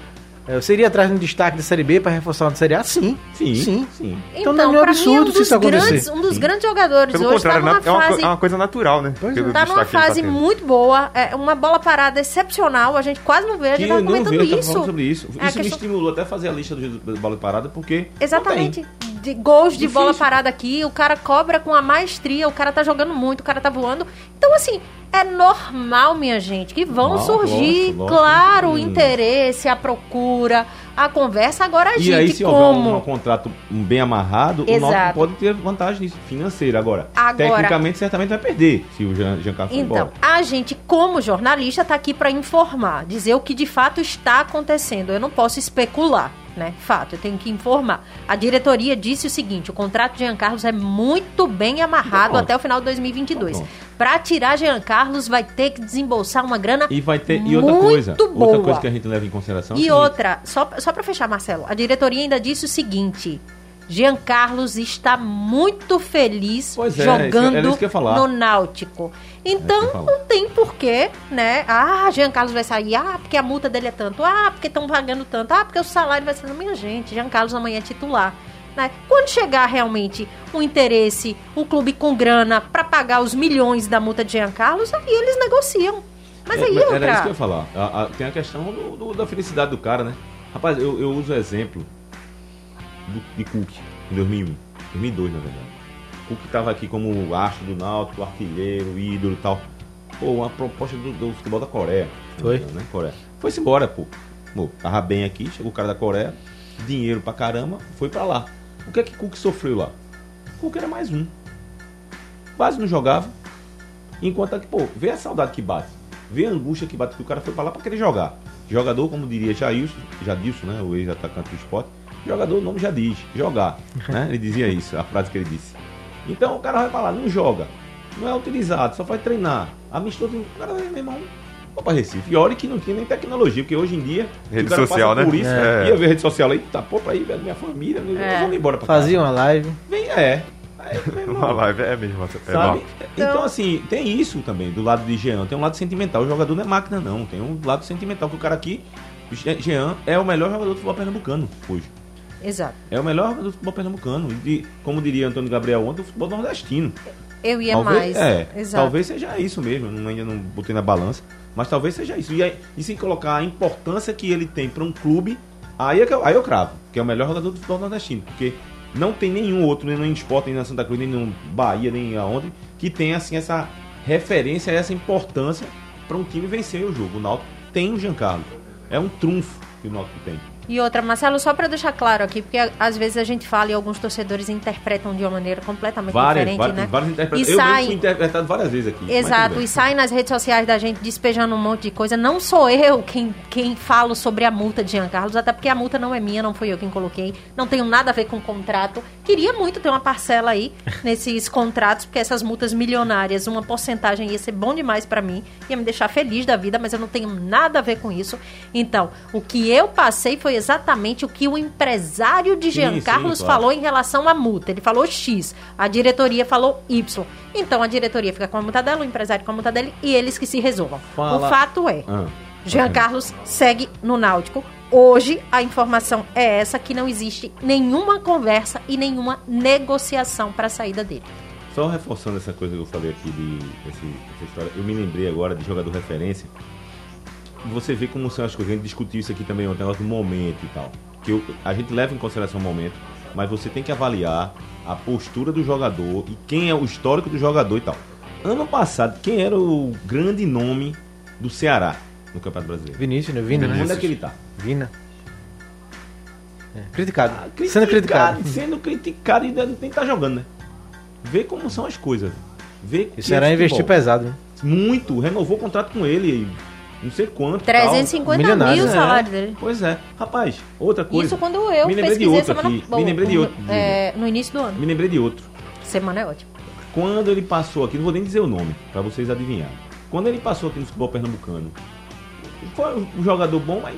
Speaker 4: É, Eu seria atrás de um destaque da Série B para reforçar uma Série A? Sim.
Speaker 2: Sim,
Speaker 4: Sim.
Speaker 2: sim.
Speaker 4: Então não é
Speaker 3: pra mim,
Speaker 4: absurdo
Speaker 3: um
Speaker 4: se isso acontecer.
Speaker 3: grandes, um dos grandes jogadores
Speaker 5: Pelo
Speaker 3: hoje
Speaker 5: contrário,
Speaker 3: tá
Speaker 5: é
Speaker 3: numa
Speaker 5: uma,
Speaker 3: fase,
Speaker 5: é uma coisa natural, né? Pelo
Speaker 3: tá numa
Speaker 5: tá
Speaker 3: fase
Speaker 5: tendo.
Speaker 3: muito boa, é uma bola parada excepcional, a gente quase não vê, a gente
Speaker 2: eu
Speaker 3: tava
Speaker 2: não
Speaker 3: comentando
Speaker 2: tava
Speaker 3: isso.
Speaker 2: sobre isso.
Speaker 3: É,
Speaker 2: isso me
Speaker 3: questão-
Speaker 2: estimulou até a fazer a lista do, do bola parada, porque.
Speaker 3: Exatamente. De gols de
Speaker 2: Difícil.
Speaker 3: bola parada aqui, o cara cobra com a maestria, o cara tá jogando muito, o cara tá voando. Então, assim, é normal, minha gente, que vão
Speaker 2: Normal,
Speaker 3: surgir,
Speaker 2: lógico, lógico.
Speaker 3: claro, o
Speaker 2: Hum.
Speaker 3: interesse, a procura, a conversa. Agora, a
Speaker 2: E
Speaker 3: gente,
Speaker 2: aí, se houver
Speaker 3: como.
Speaker 2: um, um contrato bem amarrado, o
Speaker 3: Exato.
Speaker 2: Náutico pode ter vantagem nisso, financeira. Agora,
Speaker 3: Agora-
Speaker 2: tecnicamente, certamente vai perder se o Jean, Jean Carlos for
Speaker 3: Então, a gente, como jornalista, está aqui para informar, dizer o que de fato está acontecendo. Eu não posso especular, né? Fato, eu tenho que informar. A diretoria disse o seguinte: o contrato de Jean Carlos é muito bem amarrado
Speaker 2: Pronto.
Speaker 3: até o final de 2022.
Speaker 2: Pronto.
Speaker 3: Para tirar Jean Carlos, vai ter que desembolsar uma grana
Speaker 2: E vai ter. E outra coisa.
Speaker 3: boa.
Speaker 2: Outra coisa que a gente leva em consideração. é
Speaker 3: E outra, só, só para fechar, Marcelo, a diretoria ainda disse o seguinte: Jean Carlos está muito feliz
Speaker 2: é,
Speaker 3: jogando
Speaker 2: isso
Speaker 3: no Náutico. Então
Speaker 2: É
Speaker 3: não tem porquê, né? Ah, Jean Carlos vai sair, ah, porque a multa dele é tanto, ah, porque estão pagando tanto, ah, porque o salário vai ser. Minha gente, Jean Carlos amanhã é titular. Né? Quando chegar realmente o interesse, o clube com grana para pagar os milhões da multa de Jean Carlos, aí eles negociam. Mas
Speaker 2: É,
Speaker 3: aí
Speaker 2: mas
Speaker 3: outra.
Speaker 2: Era isso que eu ia falar. A- a- tem a questão do- do- da felicidade do cara, né? Rapaz, eu, eu uso o exemplo do, de Cook, em 2001. 2002, na verdade. Cook tava aqui como astro do Náutico, artilheiro, ídolo e tal. Pô, uma proposta do, do futebol da Coreia.
Speaker 4: Foi.
Speaker 2: Né? Coreia. Foi-se embora, pô. Pô, tava bem aqui, chegou o cara da Coreia, dinheiro pra caramba, foi pra lá. O que é que Cook sofreu lá? Cook era mais um. Quase não jogava. Enquanto que, pô, vê a saudade que bate. Vê a angústia que bate que o cara foi pra lá pra querer jogar. Jogador, como diria Jailson, Jadilson, né? O ex-atacante do esporte. Jogador, o nome já diz, jogar. Né? Ele dizia isso, a frase que ele disse. Então o cara vai pra lá, não joga. Não é utilizado, só vai treinar. Amistoso, o cara vai, meu irmão, vou pra Recife. E olha que não tinha nem tecnologia, porque hoje em dia.
Speaker 5: Rede
Speaker 2: o
Speaker 5: social, né?
Speaker 2: Por isso,
Speaker 5: É.
Speaker 2: Ia ver rede social aí, tá, pô, pra ir, velho, minha família,
Speaker 3: É.
Speaker 2: vamos embora pra casa.
Speaker 4: Fazia uma live.
Speaker 2: Vem, é. Aí,
Speaker 5: Uma live é mesmo. É
Speaker 2: Sabe?
Speaker 5: normal.
Speaker 2: Então, assim, tem isso também, do lado de Jean. Tem um lado sentimental. O jogador não é máquina, não. Tem um lado sentimental que o cara aqui, o Je- Jean, é o melhor jogador do futebol pernambucano hoje.
Speaker 3: Exato.
Speaker 2: É o melhor jogador do futebol pernambucano. E, como diria Antônio Gabriel ontem, do futebol nordestino.
Speaker 3: Eu ia
Speaker 2: talvez,
Speaker 3: mais.
Speaker 2: É,
Speaker 3: Exato.
Speaker 2: talvez seja isso mesmo. Não- ainda não botei na balança. Mas talvez seja isso. E, aí, e sem colocar a importância que ele tem para um clube, aí, é que eu, aí eu cravo. Que é o melhor jogador do futebol nordestino. Porque não tem nenhum outro, nem no esporte, nem na Santa Cruz, nem no Bahia, nem aonde, que tenha assim essa referência, essa importância para um time vencer o jogo. O Náutico tem o Jean Carlos. É um trunfo que o Náutico tem.
Speaker 3: E outra, Marcelo, só para deixar claro aqui, porque às vezes a gente fala e alguns torcedores interpretam de uma maneira completamente
Speaker 2: Várias,
Speaker 3: diferente,
Speaker 2: várias,
Speaker 3: né?
Speaker 2: várias interpretações.
Speaker 3: E
Speaker 2: Eu
Speaker 3: sai-
Speaker 2: fui interpretado várias vezes aqui.
Speaker 3: Exato, e sai nas redes sociais da gente despejando um monte de coisa. Não sou eu quem, quem falo sobre a multa de Jean Carlos, até porque a multa não é minha, não fui eu quem coloquei. Não tenho nada a ver com o contrato. Queria muito ter uma parcela aí nesses contratos, porque essas multas milionárias, uma porcentagem ia ser bom demais pra mim, ia me deixar feliz da vida, mas eu não tenho nada a ver com isso. Então, o que eu passei foi exatamente o que o empresário de
Speaker 2: Sim,
Speaker 3: Jean
Speaker 2: sim,
Speaker 3: Carlos
Speaker 2: claro.
Speaker 3: falou em relação à multa. Ele falou X, a diretoria falou Y. Então a diretoria fica com a multa dela, o empresário com a multa dele e eles que se resolvam.
Speaker 2: Fala-
Speaker 3: O fato é,
Speaker 2: Ah,
Speaker 3: Jean. Carlos segue no Náutico. Hoje a informação é essa que não existe nenhuma conversa e nenhuma negociação para a saída dele.
Speaker 2: Só reforçando essa coisa que eu falei aqui de esse- essa história, eu me lembrei agora de jogador referência. Você vê como são as coisas. A gente discutiu isso aqui também ontem, negócio do momento e tal. Que eu- a gente leva em consideração o momento, mas você tem que avaliar a postura do jogador e quem é o histórico do jogador e tal. Ano passado, quem era o grande nome do Ceará no Campeonato Brasileiro?
Speaker 4: Vinícius, né? Vina, né?
Speaker 2: Onde é que ele tá?
Speaker 4: Vina. É, criticado.
Speaker 2: Ah,
Speaker 4: Sendo criticado.
Speaker 2: Sendo criticado e ainda nem tá jogando, né? Vê como são as coisas. Vê que
Speaker 4: será
Speaker 2: é
Speaker 4: investir pesado, né?
Speaker 2: Muito, renovou o contrato com ele, não sei quanto.
Speaker 3: 350
Speaker 4: Milionário,
Speaker 3: mil o
Speaker 4: né?
Speaker 3: salário dele.
Speaker 2: Pois é. Rapaz, outra coisa.
Speaker 3: Isso quando eu
Speaker 2: me lembrei de outro
Speaker 3: semana
Speaker 2: aqui. Me lembrei de outro.
Speaker 3: é, no início do ano.
Speaker 2: Me lembrei de outro.
Speaker 3: Semana é ótimo.
Speaker 2: Quando ele passou aqui, não vou nem dizer o nome, pra vocês adivinharem. Quando ele passou aqui no futebol pernambucano, foi um jogador bom, mas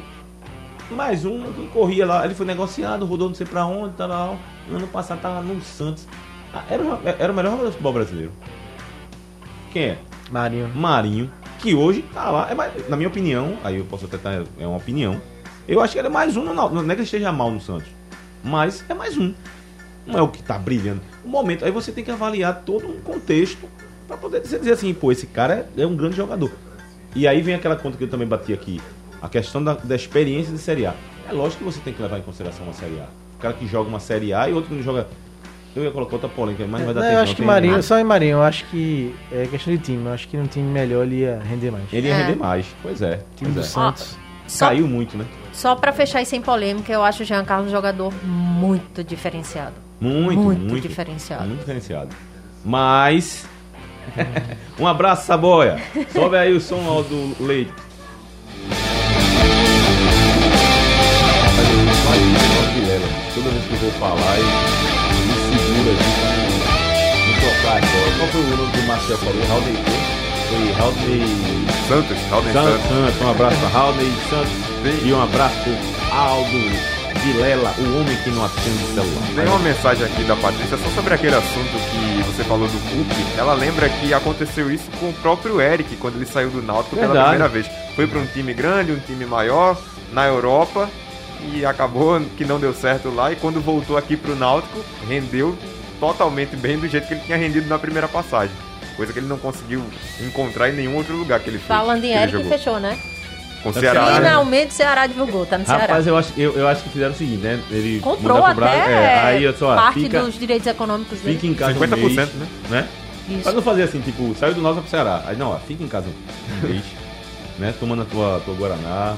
Speaker 2: mais um que corria lá. Ele foi negociado, rodou não sei pra onde, tal, tal. Ano passado tava no Santos. Ah, Era, o- era o melhor jogador do futebol brasileiro. Quem é?
Speaker 4: Marinho.
Speaker 2: Marinho, que hoje tá lá. É mais, na minha opinião, aí eu posso até estar. É uma opinião. Eu acho que ele é mais um. Não é que ele esteja mal no Santos. Mas é mais um. Não é o que tá brilhando. O momento. Aí você tem que avaliar todo um contexto pra poder dizer, dizer assim, pô, esse cara é, é um grande jogador. E aí vem aquela conta que eu também bati aqui. A questão da, da experiência de Série A. É lógico que você tem que levar em consideração uma Série A. O cara que joga uma Série A e outro que não joga. Eu ia colocar outra polêmica, mas não vai dar
Speaker 4: Não,
Speaker 2: tempo.
Speaker 4: eu acho
Speaker 2: não,
Speaker 4: que Marinho, só em Marinho, eu acho que é questão de time. Eu acho que num time melhor ele ia render mais.
Speaker 2: Ele ia
Speaker 3: É.
Speaker 2: render mais. Pois é.
Speaker 4: time
Speaker 2: pois
Speaker 4: do
Speaker 2: é.
Speaker 4: Santos.
Speaker 3: Só,
Speaker 2: Caiu muito, né?
Speaker 3: só para fechar e sem polêmica, eu acho o Jean Carlos um jogador muito diferenciado.
Speaker 2: Muito,
Speaker 3: Muito
Speaker 2: muito,
Speaker 3: diferenciado.
Speaker 2: Muito diferenciado. Mas. um abraço, Saboia. Sobe aí o som ao do Leite. Toda vez que eu vou falar, aqui agora. Qual foi o nome que o Marcel falou? Raudney Foi Raudney
Speaker 5: Santos, Alden
Speaker 2: Santos.
Speaker 5: Santos.
Speaker 2: Um abraço pra Raudney Santos. E um abraço pro Aldo Vilela, o homem que não atende celular.
Speaker 5: Tem uma mensagem aqui da Patrícia só sobre aquele assunto que você falou do Cook. Ela lembra que aconteceu isso com o próprio Eric quando ele saiu do Náutico pela primeira vez. Foi para um time grande, um time maior, na Europa e acabou que não deu certo lá. E quando voltou aqui pro Náutico, rendeu totalmente bem do jeito que ele tinha rendido na primeira passagem. Coisa que ele não conseguiu encontrar em nenhum outro lugar que ele fez.
Speaker 3: Falando em Eric, fechou, né?
Speaker 5: Com o Ceará. né?
Speaker 3: Finalmente o Ceará divulgou, tá no Ceará.
Speaker 2: Rapaz, eu acho, eu, eu acho que fizeram o seguinte, né? Ele
Speaker 3: Comprou até
Speaker 2: Braga, é, aí eu só,
Speaker 3: parte
Speaker 2: fica,
Speaker 3: dos direitos econômicos dele.
Speaker 2: fica em casa
Speaker 5: 50%,
Speaker 2: um mês,
Speaker 5: né?
Speaker 2: né?
Speaker 3: Isso.
Speaker 2: Pra não fazer assim, tipo, saiu do Náutico pro Ceará. Aí não, ó, fica em casa um mês, né? Tomando a tua, tua Guaraná.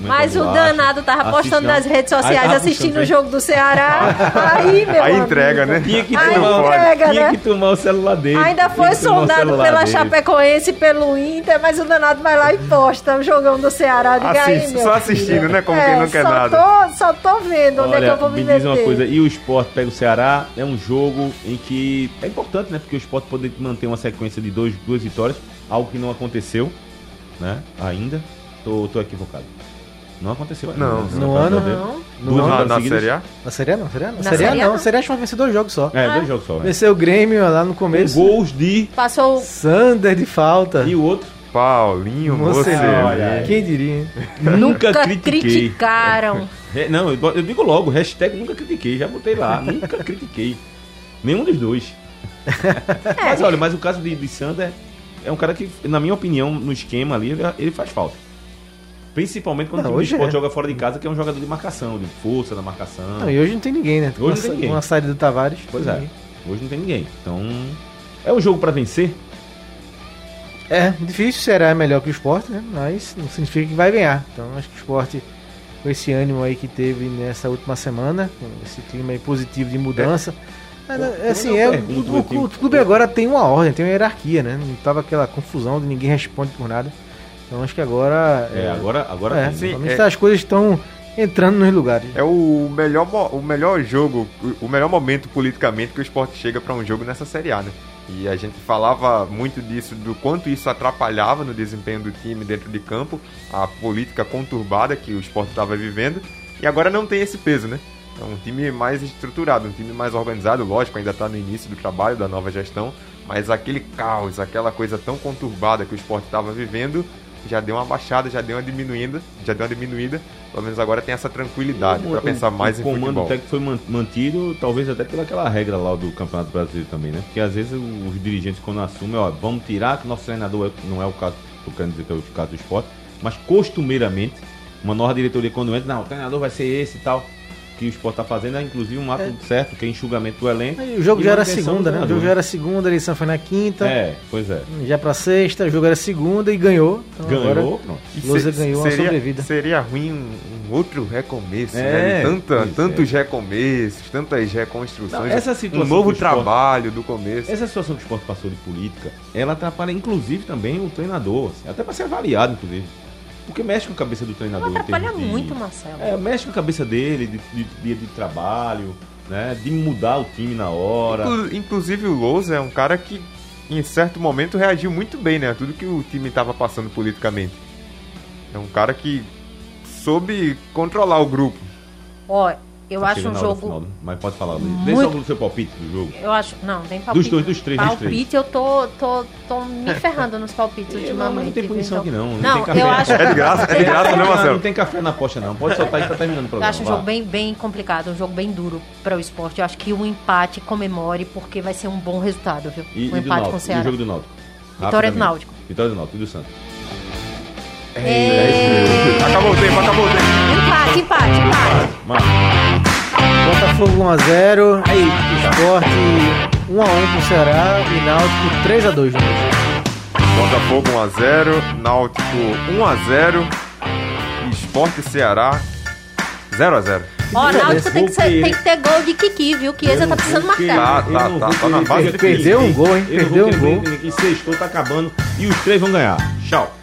Speaker 3: Mas o danado tava postando nas redes sociais, assistindo o jogo do Ceará. Aí, meu
Speaker 5: Aí
Speaker 3: amigo.
Speaker 5: entrega, né?
Speaker 2: Tinha que
Speaker 3: Aí
Speaker 2: tomar,
Speaker 3: entrega,
Speaker 2: tinha
Speaker 3: né?
Speaker 2: que tomar o celular dele.
Speaker 3: Ainda foi sondado pela
Speaker 2: dele.
Speaker 3: Chapecoense e pelo Inter, mas o danado vai lá e posta o jogão do Ceará. Diga aí,
Speaker 5: Assiste,
Speaker 3: meu
Speaker 5: só
Speaker 3: filho.
Speaker 5: assistindo, né? Como
Speaker 3: É,
Speaker 5: quem não quer
Speaker 3: só
Speaker 5: nada.
Speaker 3: Tô, só tô vendo onde é que
Speaker 2: Olha,
Speaker 3: eu vou me,
Speaker 2: me diz uma coisa, e o Sport pega o Ceará, é um jogo em que é importante, né? Porque o Sport poder manter uma sequência de dois, duas vitórias, algo que não aconteceu, né? Ainda. Tô, tô equivocado. Não aconteceu ainda.
Speaker 5: Não,
Speaker 2: né?
Speaker 4: no ano-.
Speaker 3: Não.
Speaker 2: Duas
Speaker 4: No
Speaker 5: Na,
Speaker 2: vitórias
Speaker 5: na
Speaker 2: seguidas.
Speaker 5: Série A?
Speaker 4: Na Série A não? Série A não?
Speaker 3: Na
Speaker 4: Série A
Speaker 3: Série A
Speaker 4: não.
Speaker 3: não.
Speaker 4: Série A acho que vai vencer dois jogos só.
Speaker 2: É, dois jogos só. né?
Speaker 4: Venceu o Grêmio lá no
Speaker 2: Com
Speaker 4: começo.
Speaker 2: gols de.
Speaker 3: Passou
Speaker 4: Sander de falta.
Speaker 2: E o outro.
Speaker 5: Paulinho,
Speaker 4: Você
Speaker 5: você.
Speaker 2: olha.
Speaker 4: Quem diria, hein?
Speaker 2: Nunca
Speaker 3: nunca
Speaker 2: critiquei.
Speaker 3: criticaram.
Speaker 2: É, Não, eu, eu digo logo, hashtag nunca critiquei, já botei lá, nunca critiquei. Nenhum dos dois. Mas olha, mas o caso de, de Sander é um cara que, na minha opinião, no esquema ali, ele, ele faz falta. Principalmente quando
Speaker 4: Não,
Speaker 2: o time esporte
Speaker 4: é.
Speaker 2: joga fora de casa, que é um jogador de marcação, de força da marcação.
Speaker 4: Não, e hoje não tem ninguém, né?
Speaker 2: Hoje não tem ninguém.
Speaker 4: Uma saída do Tavares.
Speaker 2: Pois é,
Speaker 4: ninguém.
Speaker 2: hoje não tem ninguém. Então, é um jogo pra vencer.
Speaker 4: É, difícil, será melhor que o esporte, né? Mas não significa que vai ganhar. Então acho que o esporte, com esse ânimo aí que teve nessa última semana, com esse clima aí positivo de mudança. Mas,
Speaker 2: Pô,
Speaker 4: assim, é,
Speaker 2: pergunto,
Speaker 4: o, o- o clube agora tem uma ordem, tem uma hierarquia, né? Não tava aquela confusão de ninguém responde por nada. Então acho que agora.
Speaker 2: É, agora, agora
Speaker 4: é,
Speaker 5: sim. é.
Speaker 4: as coisas estão entrando nos lugares.
Speaker 5: É o melhor, o melhor jogo, o- o melhor momento politicamente que o esporte chega para um jogo nessa Série A, né? E a gente falava muito disso, do quanto isso atrapalhava no desempenho do time dentro de campo, a política conturbada que o esporte estava vivendo, e agora não tem esse peso, né? É um time mais estruturado, um time mais organizado, lógico, ainda está no início do trabalho da nova gestão, mas aquele caos, aquela coisa tão conturbada que o esporte estava vivendo, já deu uma baixada, já deu uma diminuída, já deu uma diminuída, pelo menos agora tem essa tranquilidade
Speaker 2: O-
Speaker 5: para
Speaker 2: o-
Speaker 5: pensar mais
Speaker 2: o
Speaker 5: em
Speaker 2: comando
Speaker 5: futebol.
Speaker 2: técnico foi man- mantido, talvez até pelaquela regra lá do Campeonato Brasileiro também, né? Porque às vezes o- os dirigentes quando assumem, ó, vamos tirar que nosso treinador é- não é o caso, eu quero dizer que é o caso do esporte, mas costumeiramente, uma nova diretoria quando entra, não, o treinador vai ser esse e tal, que o esporte tá fazendo, é inclusive um ato certo, que é enxugamento do elenco.
Speaker 4: Aí o jogo
Speaker 2: e
Speaker 4: já era segunda, né? O jogo já era segunda, a eleição foi na quinta.
Speaker 2: É, pois é.
Speaker 4: Já pra sexta, o jogo era segunda e ganhou. Então
Speaker 2: Ganhou,
Speaker 4: agora
Speaker 2: pronto.
Speaker 5: E
Speaker 4: Lousa
Speaker 5: se-
Speaker 4: ganhou uma
Speaker 5: seria,
Speaker 4: sobrevida.
Speaker 5: Seria ruim um, um outro recomeço,
Speaker 2: É,
Speaker 5: né? Tanta,
Speaker 2: pois
Speaker 5: tantos recomeços, tantas reconstruções.
Speaker 2: Não, essa
Speaker 5: um
Speaker 2: situação
Speaker 5: novo
Speaker 2: que o esporte-
Speaker 5: trabalho do começo.
Speaker 2: Essa situação que o esporte passou de política, ela atrapalha inclusive também o treinador, assim, até para ser avaliado, inclusive. Porque mexe com a cabeça do treinador.
Speaker 3: Não atrapalha
Speaker 2: de-
Speaker 3: muito, Marcelo.
Speaker 2: É, mexe com a cabeça dele, de, de, de- de trabalho, né? De mudar o time na hora.
Speaker 5: Inclu- Inclusive o Lousa é um cara que em certo momento reagiu muito bem, né? a Tudo que o time estava passando politicamente. É um cara que soube controlar o grupo.
Speaker 3: Ó, eu
Speaker 2: Tá
Speaker 3: acho um jogo.
Speaker 2: final, né? Mas pode falar, Luiz. Dê
Speaker 3: muito-
Speaker 2: só o seu palpite do jogo.
Speaker 3: Eu acho. Não, tem palpite.
Speaker 2: Dos dois, dos três, dos
Speaker 3: Palpite,
Speaker 2: três.
Speaker 3: eu tô, tô, tô me ferrando nos palpites
Speaker 2: Não,
Speaker 3: ultimamente.
Speaker 2: não tem punição aqui
Speaker 3: então-
Speaker 2: não. Não,
Speaker 3: Não,
Speaker 2: tem café.
Speaker 3: eu acho.
Speaker 5: É de graça, é de graça, né,
Speaker 2: Não,
Speaker 5: Marcelo?
Speaker 2: não tem café na pocha não. Pode soltar que tá terminando o
Speaker 3: Eu
Speaker 2: programa.
Speaker 3: acho um
Speaker 2: vá.
Speaker 3: jogo bem, bem complicado, um jogo bem duro para o esporte. Eu acho que um empate comemore, porque vai ser um bom resultado, viu?
Speaker 2: E,
Speaker 3: um
Speaker 2: e
Speaker 3: empate
Speaker 2: Náutico?
Speaker 3: com o
Speaker 2: E o
Speaker 3: Ceará.
Speaker 2: jogo do Náutico?
Speaker 3: Vitória do. Náutico.
Speaker 2: Vitória do Náutico e do Santos.
Speaker 3: É...
Speaker 5: Acabou o tempo, acabou o tempo.
Speaker 3: Empate, empate, empate.
Speaker 4: Botafogo 1x0. Aí, Esporte 1x1 com o Ceará e Náutico 3x2 no jogo.
Speaker 5: Botafogo 1x0, Náutico 1x0, Esporte Ceará 0x0.
Speaker 3: Ó, Náutico tem que, ser- tem que ter gol de Kiki, viu? Que Chiesa tá precisando marcar.
Speaker 5: Tá, tá, tá, tá na base.
Speaker 2: que-
Speaker 4: Perdeu um gol, hein? Perdeu um gol.
Speaker 2: Que sextou tá acabando e os três vão ganhar. Tchau.